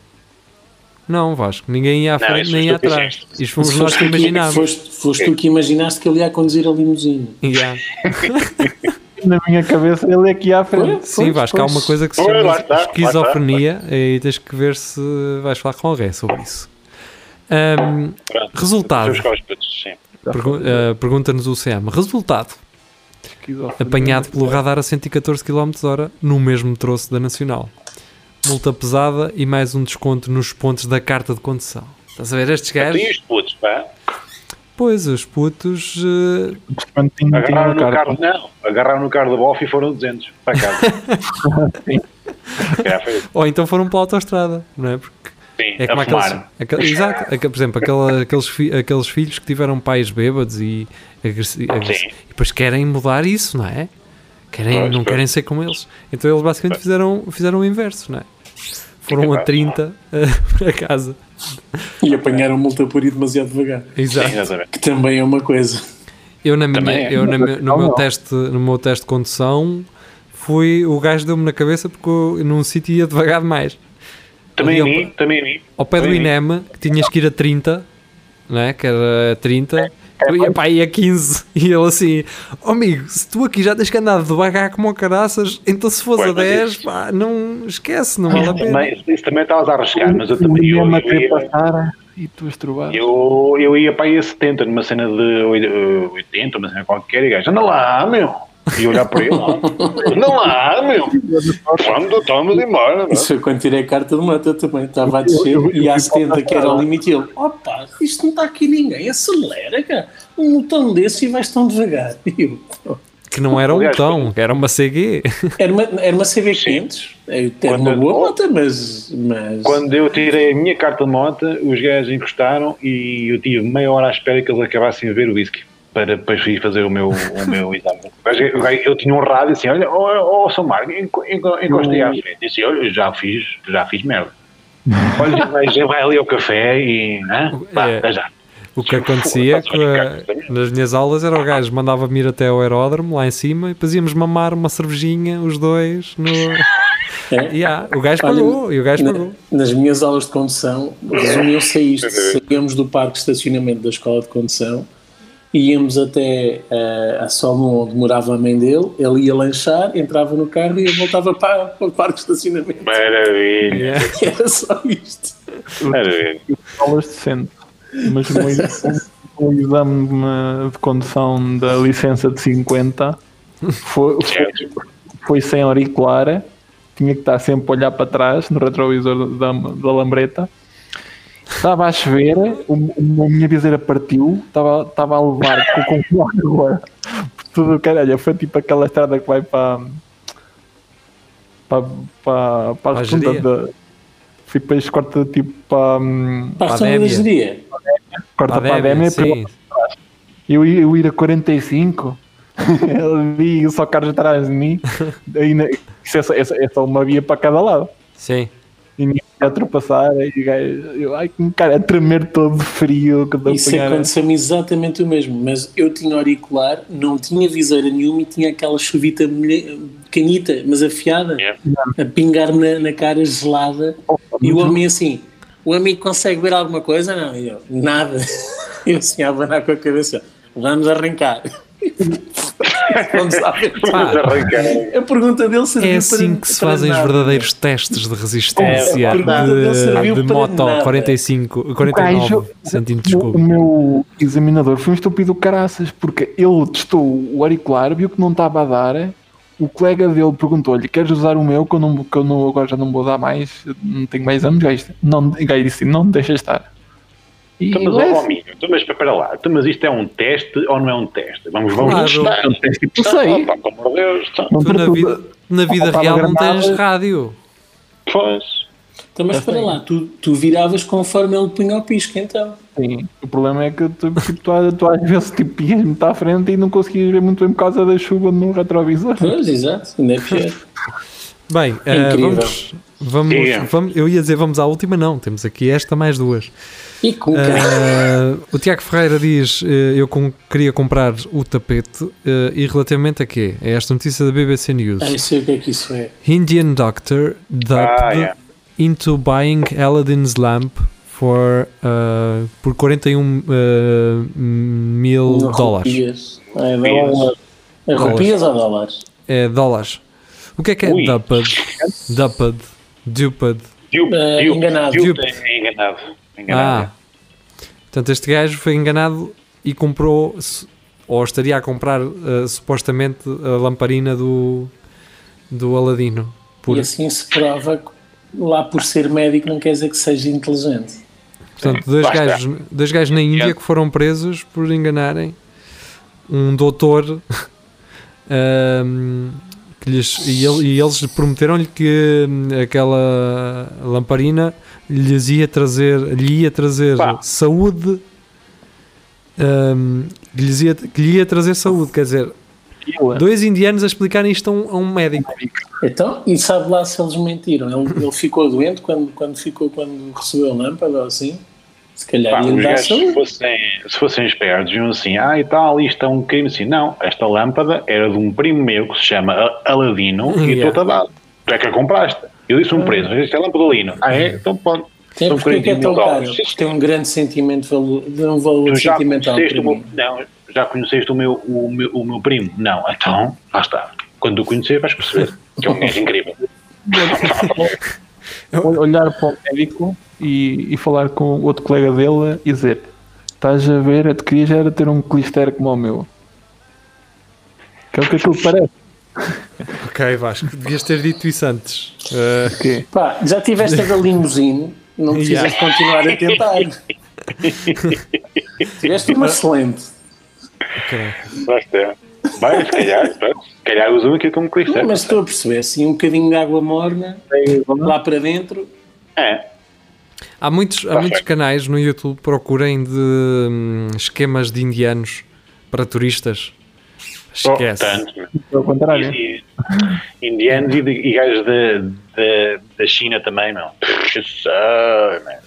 Não, Vasco, ninguém ia à Não, frente isso nem ia atrás. Isto fomos nós que foste tu imaginámos. Foste, foste tu que imaginaste que ele ia conduzir a limusine. *laughs* Yeah. *laughs* Na minha cabeça ele é que ia à frente. Sim, Pois, Vasco, há pois. uma coisa que se chama está, esquizofrenia e tens que ver se vais falar com alguém sobre isso. Pronto. resultado, pergu- ah, pergunta-nos o CM. Resultado, apanhado pelo radar a 114 km h no mesmo troço da Nacional. Multa pesada e mais um desconto nos pontos da carta de condução. Estás a ver estes gajos? Tem os putos, pá. Pois, os putos. tinha Agarraram no carta. carro, não. Agarraram no carro da Boff e foram 200 para casa. *laughs* Ou então foram pela autostrada, não é? Porque Sim, É como a aqueles, fumar. aquele- exato, aque- por exemplo, aquela- aqueles, fi- aqueles filhos que tiveram pais bêbados e, agressi- agressi- Sim. e depois querem mudar isso, não é? Querem, Pois, não pois. querem ser como eles. Então eles basicamente fizeram, fizeram o inverso, não é? Foram a *laughs* capaz. 30 eh, para casa. E apanharam multa por ir demasiado devagar. Exato. Sim. Que também é uma coisa. Eu, na minha, é. eu na no, meu Não. teste, no meu teste de condução, fui, o gajo deu-me na cabeça porque eu num sítio ia devagar demais. Também a mim, também a mim. Ao pé do Também mim. INEM, que tinhas que ir a 30, não é? que era 30, eu ia para aí a 15. *laughs* E ele assim: oh, amigo, se tu aqui já tens que andar devagar como o caraças, então se Pois, a mas 10, isso- pá, não esquece, não vale a pena. Também, isso também estavas a arriscar, mas eu também. Eu, eu, querer ia- passar e tu eu, eu ia para aí a 70, numa cena de oi- eh, 80, uma cena qualquer, e gajo, anda lá, meu. E eu olhar para ele, anda lá, meu. Vamos, estamos embora. não? Isso foi quando tirei a carta de moto também. Estava a descer e há 70 que era o limite. E ele, opa, isto não está aqui ninguém, acelera, cara. Um botão desse e vais tão devagar. *laughs* E eu. Que não era um botão, era uma CG. era, uma, era uma CB500. Era uma Quando- boa moto, mas. mas... Quando eu tirei a minha carta de moto, os gajos encostaram e eu tive meia hora à espera que eles acabassem de ver o whisky para depois ir fazer o meu, o meu *laughs* exame. Gajo- Eu tinha um rádio assim, olha, oh, oh, São Marco, enco- enco- encostei à frente. Disse, olha, já fiz, já fiz merda. *laughs* Olha, já vai, já vai ali ao café e. Hã? Vá, É. até já. O que acontecia Ricardo. nas minhas aulas era o gajo mandava-me ir até ao aeródromo lá em cima e depois íamos mamar uma cervejinha, os dois. No... É? *laughs* Yeah, o gajo Olha, pagou e o gajo Na- pagou. nas minhas aulas de condução, resumiu-se a isto. Saíamos do parque de estacionamento da escola de condução, íamos até eh, a Solon, onde morava a mãe dele, ele ia lanchar, entrava no carro e voltava para, para o parque de estacionamento. Maravilha. Era só isto. maravilha. aulas decentes. Mas o meu- o exame de- de condução da licença de 50 foi, foi, foi sem auricular, tinha que estar sempre a olhar para trás no retrovisor da, da lambreta. Estava a chover, o, o- a minha viseira partiu, estava, estava a levar com, com água por tudo, caralho. Foi tipo aquela estrada que vai para. para, para, para Para a a segunda Jeria. da. Fui depois corta tipo para. hum, Para a Para zona da geria. corta para a Démia, sim. eu, ia- eu ir a 45, ele *laughs* vi só carros atrás de mim, *laughs* ainda, isso é, é, só- é só uma via para cada lado. Sim. Ia ultrapassar, e o gajo, eu, ai, cara a tremer todo de frio. Isso aconteceu-me exatamente o mesmo, mas eu tinha auricular, não tinha viseira nenhuma e tinha aquela chuvita canita, mas afiada, Yeah. a pingar-me na, na cara gelada. E o homem assim, o amigo consegue ver alguma coisa? Não, E eu, nada. *laughs* Eu assim a abanar com a cabeça, vamos arrancar. *laughs* vamos lá ver. Pá, A pergunta dele serviu é assim para- que se fazem os nada. verdadeiros testes de resistência É, a pergunta dele de, serviu de para moto nada. 45, 49 gajo- centímetros o, o meu examinador foi um estúpido caraças, porque ele testou o auricular, viu que não estava a dar. O colega dele perguntou-lhe: Queres usar o meu? Que eu, não, que eu não, agora já não vou dar mais, não tenho mais anos. O o gajo disse: Não, deixa estar. E Então, mas, então, mas espera lá, então, mas isto é um teste ou não é um teste? Vamos, vamos Claro. testar. É um teste, tipo, sei. Ah, pá, pelo amor de Deus. Então, Não Tu na vida, na vida Faltava real não tens rádio. Pois. Então, mas espera lá, tu, tu viravas conforme ele punha o pisco, então. Sim, o problema é que tu, tu, tu às vezes tipo, ias muito à frente e não conseguias ver muito bem por causa da chuva no retrovisor. Pois, exato, ainda é pior. Bem, Incrível. vamos, vamos, vamos- eu ia dizer vamos à última, não, temos aqui esta mais duas. E com Eh, o Tiago Ferreira diz: eh, Eu com- queria comprar o tapete. eh, e relativamente a quê? É esta notícia da BBC News. Ah, eu sei o que é que isso é. Indian doctor dubbed Ah, yeah. into buying Aladdin's lamp for, uh, por 41 uh, mil dólares. Rupias. É, dólares. É rupias ou dólares? É dólares. O que é que é Ui. Dubbed. *laughs* Duped. Enganado. é enganado. Ah. enganado. Portanto, este gajo foi enganado e comprou, ou estaria a comprar uh, supostamente a lamparina do, do Aladino. Por, E assim se prova que lá por ser médico não quer dizer que seja inteligente. portanto, dois Basta. gajos, dois gajos na Índia que foram presos por enganarem um doutor ahm, *laughs* que lhes, e, ele- e eles prometeram-lhe que hum, aquela lamparina lhes ia trazer, lhe ia trazer Pá. saúde, hum, que, lhes ia, que lhe ia trazer saúde. Quer dizer, dois indianos a explicarem isto a um, a um médico. Então, e sabe lá se eles mentiram? Ele, ele ficou doente quando, quando, ficou, quando recebeu a lâmpada ou assim? Se calhar Pá, os gajos, se fossem, se fossem espertos, diziam assim: ah, e tal, isto é um crime. Assim, não, esta lâmpada era de um primo meu que se chama Aladino e Yeah. estou-te a dar. Tu é que a compraste. Eu disse um preço, mas isto é lâmpada Aladino. Ah, é? Então pronto. Tem, São porque é que é 40 tão mil caro? tem um grande sentimento, de um valor Tu já sentimental conheceste, para o meu, não, já conheceste o meu, o, meu, o meu primo? Não, então, lá está. Quando o conhecer, vais perceber que é um gajo incrível. *laughs* *laughs* Ol- Olhar para o médico e, e falar com outro colega dele e dizer: Estás a ver, eu te queria já era ter um clister como o meu. Que é o que aquilo parece. Ok, Vasco, devias ter dito isso antes. Uh, Que Pá, já tiveste a da limusine, não precisas Yeah. continuar a tentar. *laughs* tiveste uma excelente. ok. Basta. Vai, se calhar, se calhar usam aquilo como Não, clister. mas estou a perceber, assim, um bocadinho de água morna lá para dentro. É, Há muitos, há muitos canais no YouTube procurem de hum, esquemas de indianos para turistas. Esquece. Oh, tanto, né? é contrário. E- e- indianos e, de- e gajos da, China também, sabe, né?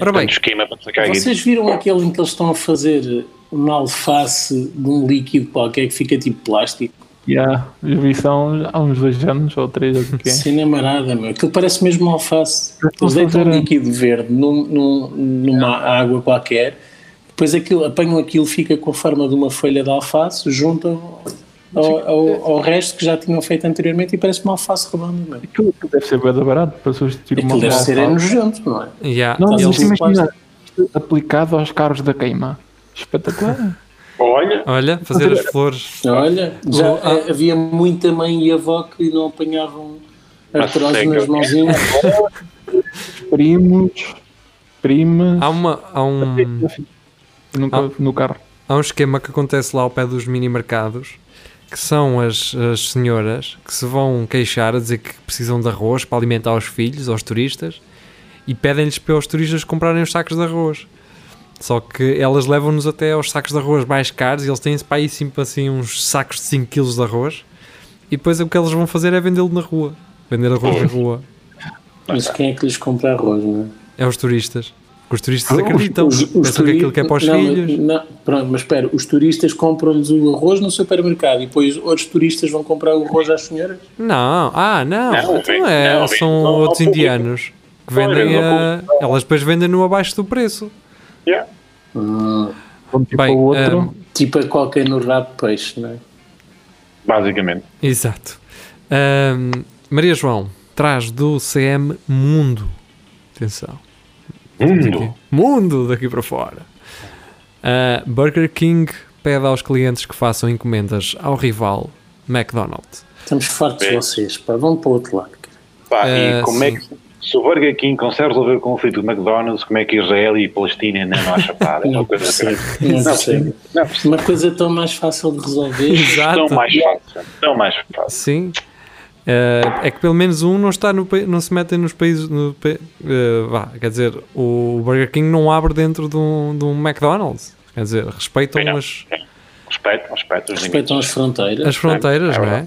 Ora bem, esquema para. Vocês viram aquele em que eles estão a fazer uma alface de um líquido qualquer que fica tipo plástico? Já, eu vi isso há uns, há uns dois anos ou três, ou o que é. Sem namarada, meu. Aquilo parece mesmo uma alface. Eles deitam um líquido verde num, num- numa água qualquer, depois aquilo, apanham aquilo, fica com a forma de uma folha de alface, juntam ao, ao- ao resto que já tinham feito anteriormente e parece uma alface redonda, meu. Aquilo aquilo deve ser bem barato para substituir uma Aquilo deve ser é nojento, não é? yeah, Não, mas imagina aplicado aos carros da queima. Espetacular. *laughs* Olha, olha, fazer as flores. Olha, já Oh, ah. havia muita mãe e avó que não apanhavam artrose nas mãozinhas. *laughs* Primos, primas, Há, uma, há, um, no, Ah. no carro. há um esquema que acontece lá ao pé dos mini mercados que são as, as senhoras que se vão queixar a dizer que precisam de arroz para alimentar os filhos, aos turistas, e pedem-lhes para os turistas comprarem os sacos de arroz. Só que elas levam-nos até aos sacos de arroz mais caros e eles têm para aí sempre assim uns sacos de 5 kg de arroz e depois o que eles vão fazer é vendê-lo na rua. Vender arroz na rua. Mas quem é que lhes compra arroz, não é? É os turistas. Porque os turistas Os- acreditam. Os- os Pensam que aquilo que é para os não, filhos. não, pronto, mas espera, os turistas compram-nos o arroz no supermercado e depois outros turistas vão comprar o arroz às senhoras? Não, ah, não, Não, então é, são outros indianos que Não, vendem a, elas depois vendem no abaixo do preço. Yeah. Vamos tipo Bem, outro. ahm, Tipo a qualquer no rabo de peixe, não é? basicamente. Exato. Ahm, Maria João traz do CM Mundo. Atenção. Mundo. Mundo daqui para fora. Ah, Burger King pede aos clientes que façam encomendas ao rival McDonald's. Estamos fartos de É. vocês, pá, vamos para o outro lado. Pá, Eh, e como é sim. que se o Burger King consegue resolver o conflito do McDonald's, como é que Israel e Palestina ainda não? É Não uma coisa percebo, que- não Não percebo. Não, Uma coisa tão mais fácil de resolver. Exato. tão mais fácil. Tão mais fácil. Sim. Ah, é que pelo menos um não está no, não se metem nos países no, ah, vá, quer dizer, o Burger King não abre dentro de um, de um McDonald's. Quer dizer, respeitam não. as, os limites. Respeitam as fronteiras. as fronteiras, É não é?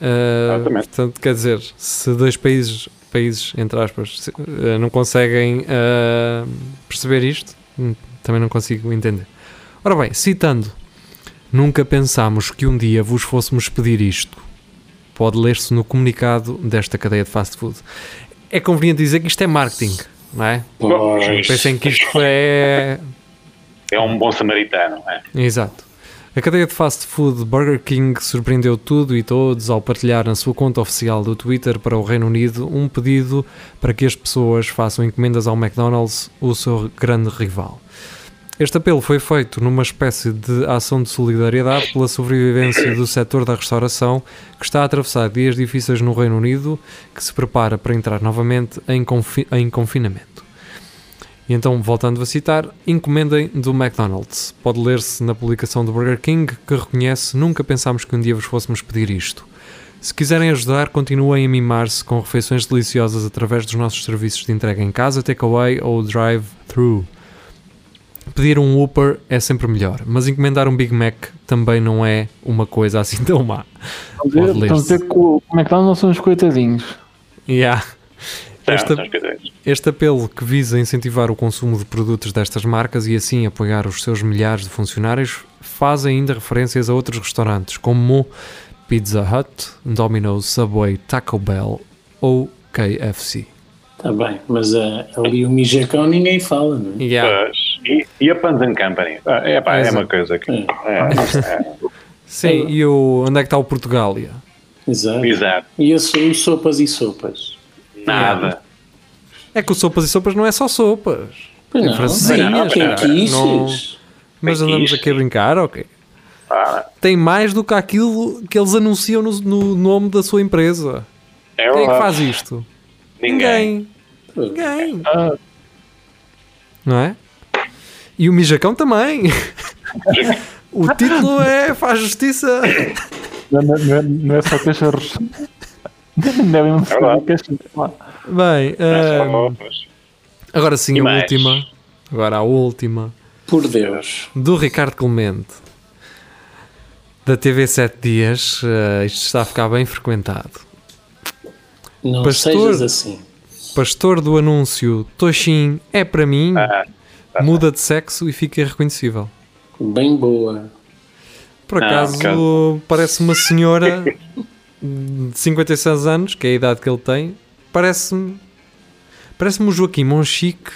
Ah, Exatamente. portanto, quer dizer, se dois países, países entre aspas, se- ah, não conseguem ah, perceber isto, hum, também não consigo entender. Ora bem, citando, nunca pensámos que um dia vos fôssemos pedir isto. Pode ler-se no comunicado desta cadeia de fast food. É conveniente dizer que isto é marketing, não é? Pois. Pensem que isto é É um bom samaritano. É. Exato. A cadeia de fast food Burger King surpreendeu tudo e todos ao partilhar na sua conta oficial do Twitter para o Reino Unido um pedido para que as pessoas façam encomendas ao McDonald's, o seu grande rival. Este apelo foi feito numa espécie de ação de solidariedade pela sobrevivência do setor da restauração, que está a atravessar dias difíceis no Reino Unido, que se prepara para entrar novamente em, confi- em confinamento. E então, voltando a citar, encomendem do McDonald's. Pode ler-se na publicação do Burger King que reconhece: Nunca pensámos que um dia vos fôssemos pedir isto. Se quiserem ajudar, continuem a mimar-se com refeições deliciosas através dos nossos serviços de entrega em casa, takeaway ou drive-thru. Pedir um Whopper é sempre melhor, mas encomendar um Big Mac também não é uma coisa assim *laughs* tão má. Estamos a dizer- que o McDonald's são os coitadinhos. Yeah. As coisas. Este apelo que visa incentivar o consumo de produtos destas marcas e assim apoiar os seus milhares de funcionários faz ainda referências a outros restaurantes como Pizza Hut, Domino's, Subway, Taco Bell ou KFC. Está bem, mas ah, ali o Mijacão ninguém fala, não é? Yeah. Pois. E, e a Pans and Company? Ah, É, pá, é uma coisa que. É. É, é, Sim, e o, onde é que está o Portugália? Exato. exato. E aí, sopas e sopas. Nada. É que o Sopas e Sopas não é só sopas. Pois não, francesinhas, tem cara. quiches. Não- Mas andamos aqui a brincar, ok. Ah, Tem mais do que aquilo que eles anunciam no, no nome da sua empresa. é Quem é que faz isto? Ninguém. Ninguém. Ah, Não é? E o Mijacão também. *laughs* o título é Faz Justiça. não, não, não é, não é só cachorros. *laughs* Devem É. Bem, É ah, roupas. agora sim, E a mais? última. Agora a última. Por Deus. Do Ricardo Clemente. Da TV 7 Dias. Ah, isto está a ficar bem frequentado. Não Pastor. sejas assim. Pastor do anúncio Toshin é para mim. Ah, Muda de sexo e fica irreconhecível. Bem boa. Por Ah, acaso ok. parece uma senhora *laughs* de 56 anos, que é a idade que ele tem. Parece-me parece-me o Joaquim Monchique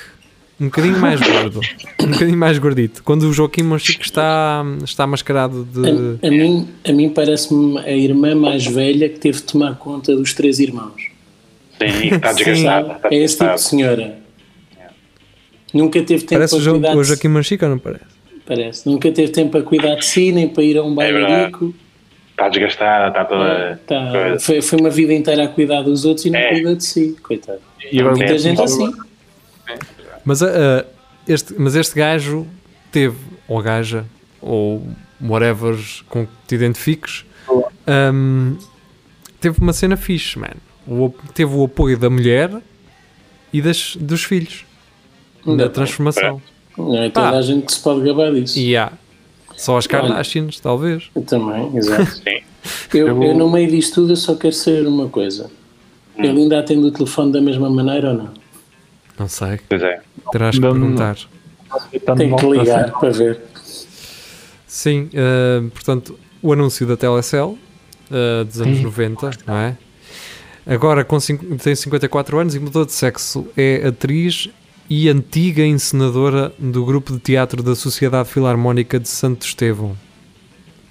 um bocadinho mais *laughs* gordo. Um bocadinho mais gordito. Quando o Joaquim Monchique está, está mascarado de. A, a mim, a mim parece-me a irmã mais velha que teve de tomar conta dos três irmãos. Sim, está. *laughs* Está É esse tipo de senhora. Nunca teve tempo Parece o, para cuidar o de Joaquim Monchique ou não parece? Parece. Nunca teve tempo para cuidar de si, nem para ir a um verdade. bailarico. Está desgastada, está toda. Tá. coisa. Foi, foi uma vida inteira a cuidar dos outros e não É. cuida de si. Coitado. E agora Muita É, gente começou- assim. Mas, ah, ah, este, mas este gajo teve, ou gaja, ou whatever com que te identifiques, ahm, teve uma cena fixe, man. O teve o apoio da mulher e das, dos filhos na transformação. Não é toda Pá. a gente que se pode gabar disso. Há só as Kardashians, talvez. Eu também, exato. *laughs* Eu, Eu- no meio disto tudo, eu só quero saber uma coisa. Ele ainda atende o telefone da mesma maneira ou não? Não sei, Pois é. terás que Não, não. perguntar. Tem que ligar para ver. Sim, ah, portanto, o anúncio da Telecel ah, dos anos Sim. 90, não é? Agora com tem 54 anos e mudou de sexo. É atriz e antiga encenadora do grupo de teatro da Sociedade Filarmónica de Santo Estevão.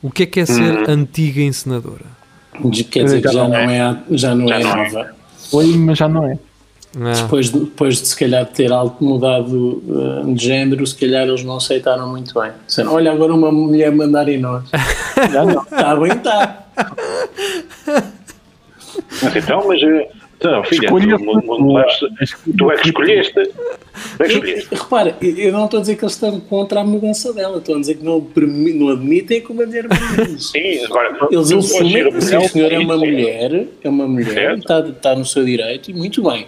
O que é que é ser antiga encenadora? Quer dizer que já não é, a- já não Já é não é. nova. Foi, mas já não é. Ah, Depois, de- depois de se calhar ter algo mudado uh, de género, se calhar eles não aceitaram muito bem. Disseram, olha, agora uma mulher mandar em nós. *laughs* Já não. Está bem, está. *laughs* Mas então, mas. Então, filha, tu, é que escolheste. Repara, eu não estou a dizer que eles estão contra a mudança dela, estou a dizer que não, não admitem que mude isso. Sim, agora. Eles assumem que sim, a senhora é uma mulher, é uma mulher, está, está no seu direito e muito bem.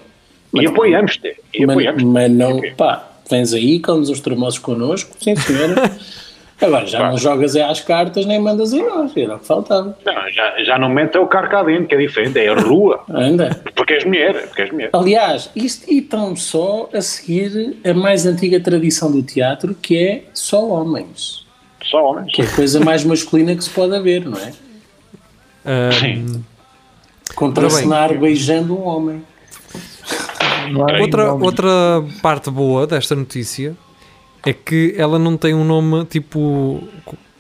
E apoiamos-te. Mas, mas não, pá, vens aí, comes os tremosos connosco, sim senhora. *laughs* Agora já Pá. não jogas é às cartas nem mandas em nós, era o que faltava. Não, já, já não mete o carro cá dentro, que é diferente, é a rua. Anda. Porque és mulher, porque és mulher. Aliás, isto e estão só a seguir a mais antiga tradição do teatro, que é só homens. Só homens. Que é a coisa mais masculina que se pode haver, não é? ah, Sim. Contracenar beijando um homem. Outra, outra parte boa desta notícia é que ela não tem um nome tipo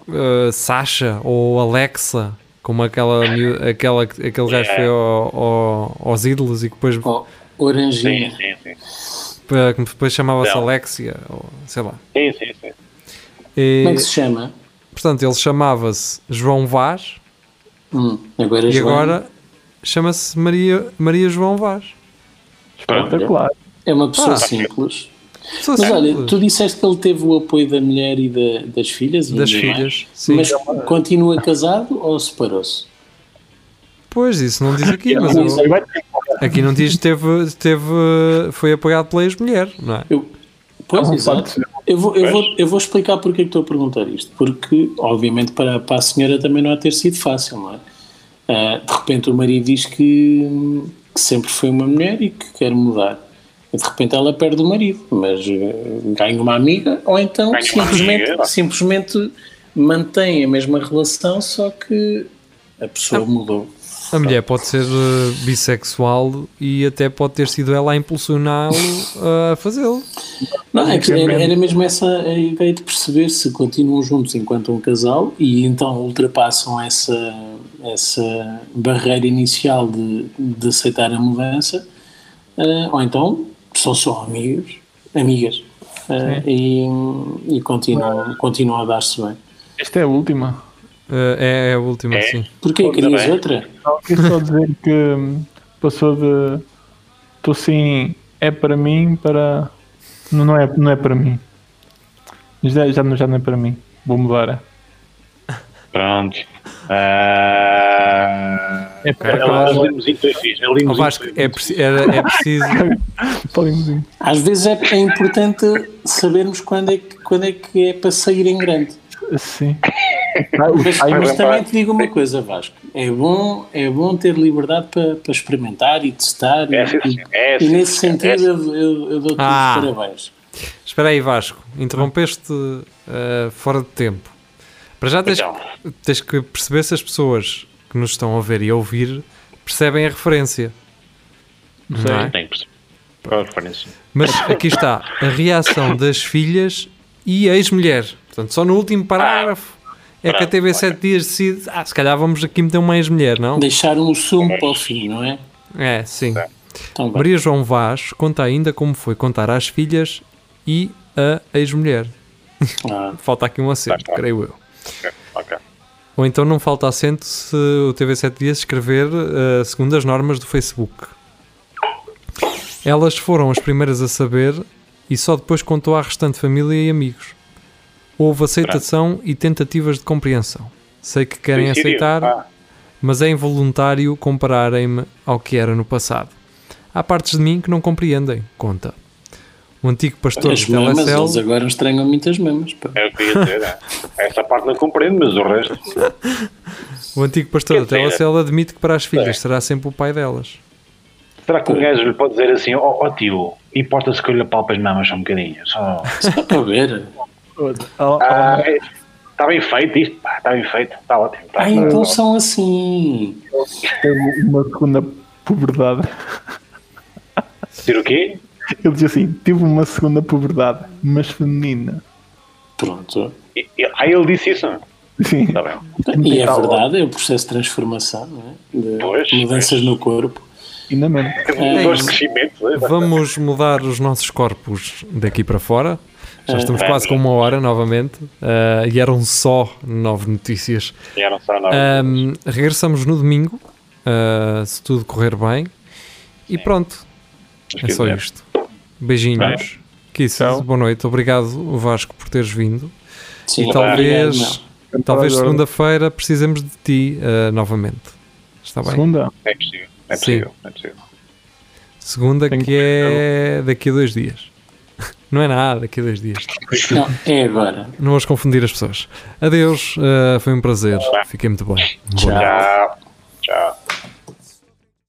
ah, Sasha ou Alexa, como aquela, aquela, aquele gajo que foi ao, ao- aos ídolos e que depois, Oh, Sim, oranginha. sim, sim. pa- que depois chamava-se. Alexia, ou sei lá. Sim, sim, sim. E, Como é que se chama? portanto, ele chamava-se João Vaz Hum, agora e João. agora chama-se Maria, Maria João Vaz. Espetacular. É uma pessoa Ah. simples. Sou Mas olha, tu disseste que ele teve o apoio da mulher e da- das filhas? das mais. filhas. Sim. Mas continua casado ou separou-se? Pois, isso não diz aqui, mas eu- aqui não diz que teve, teve, foi apoiado pela ex-mulher, não é? Eu, pois, exato. Eu vou, eu, vou, eu vou explicar porque é que estou a perguntar isto. Porque, obviamente, para, para a senhora também não há ter sido fácil, não é? Ah, de repente o marido diz que, que sempre foi uma mulher e que quer mudar. E de repente ela perde o marido, mas eh, ganha uma amiga, ou então Ganha simplesmente, amiga, simplesmente mantém a mesma relação, só que a pessoa mudou. A mulher pode ser eh, bissexual e até pode ter sido ela a impulsioná-lo a fazê-lo. Não, é que era, era mesmo essa a ideia de perceber se continuam juntos enquanto um casal e então ultrapassam essa, essa barreira inicial de, de aceitar a mudança, eh, ou então são só amigos, amigas, eh, e, e continuam, continuam a dar-se bem. Esta é a última. Eh, é, é a última, É? sim. Porquê? Ainda Querias bem. outra? Só queria só dizer que hum, passou de. Estou sim, é para mim, para. Não, não, é, não é para mim. Já, já, não- já não é para mim. Vou mudar. Pronto. É para é um limousine. É um limousine Vasco, é, preci- era- é preciso. *laughs* Às vezes é, é importante sabermos quando é, que, quando é que é para sair em grande. Sim. Ah, Mas, mas também te digo uma coisa, Vasco. É bom, é bom ter liberdade para, para experimentar e testar. É, e. É, e nesse sentido É, eu, eu, eu dou-te Ah. os parabéns. Espera aí, Vasco, interrompeste eh, fora de tempo. Para já tens, Então. tens que perceber se as pessoas que nos estão a ver e a ouvir percebem a referência. Não é? Tem que perceber. Qual a referência? Mas aqui está a reação das filhas e a ex-mulher. Portanto, só no último parágrafo é que a TV 7 dias decide. Ah, se calhar vamos aqui meter uma ex-mulher, não? Deixar um sumo para o fim, não é? É, sim. Então. Maria João Vaz conta ainda como foi contar às filhas e a ex-mulher. Ah, *laughs* Falta aqui um acento, tá. creio eu. Ok, ok. Ou então não falta acento se o TV 7 Dias escrever eh, segundo as normas do Facebook. Elas foram as primeiras a saber e só depois contou à restante família e amigos. Houve aceitação e tentativas de compreensão. Sei que querem aceitar, mas é involuntário compararem-me ao que era no passado. Há partes de mim que não compreendem, conta. O antigo pastor as de mamas, Telecel... eles agora estranham muitas mamas. pá. é o que eu ia dizer. é. Essa parte não compreendo, mas o resto. O antigo pastor da dizer- Telecel admite que para as filhas É. será sempre o pai delas. Será que um gajo lhe pode dizer assim: Ó ó, tio, importa-se que eu lhe palpe as mamas só um bocadinho? Só. Só para ver. Ah, está bem feito isto? Pá, Está bem feito. Está ótimo. Tá, Ah, então são assim. teve uma segunda puberdade. Dizer o quê? Ele diz assim: tive uma segunda puberdade, mas feminina. Pronto. E- e- Ah, ele disse isso? Sim. Está bem. E é Tá verdade, é o processo de transformação, não é? De Pois, mudanças pois. no corpo. Ainda mesmo. É crescimentos. é? Vamos mudar os nossos corpos daqui para fora. Já estamos Vamos. quase com uma hora novamente. ah, e eram só nove notícias. Já não são nada. Ahm, regressamos no domingo, ah, se tudo correr bem. E pronto, É quer só dizer, isto. Beijinhos. Kisses, Tchau. boa noite. Obrigado, Vasco, por teres vindo. Sim, e talvez, talvez segunda-feira precisemos de ti ah, novamente. Está bem? Segunda. É possível. É possível. É possível. Segunda Tenho que que- é daqui a dois dias. *laughs* Não é nada, daqui a dois dias. não. É agora. Não vamos confundir as pessoas. Adeus, ah, foi um prazer. Fiquei muito bem. Tchau. Tchau.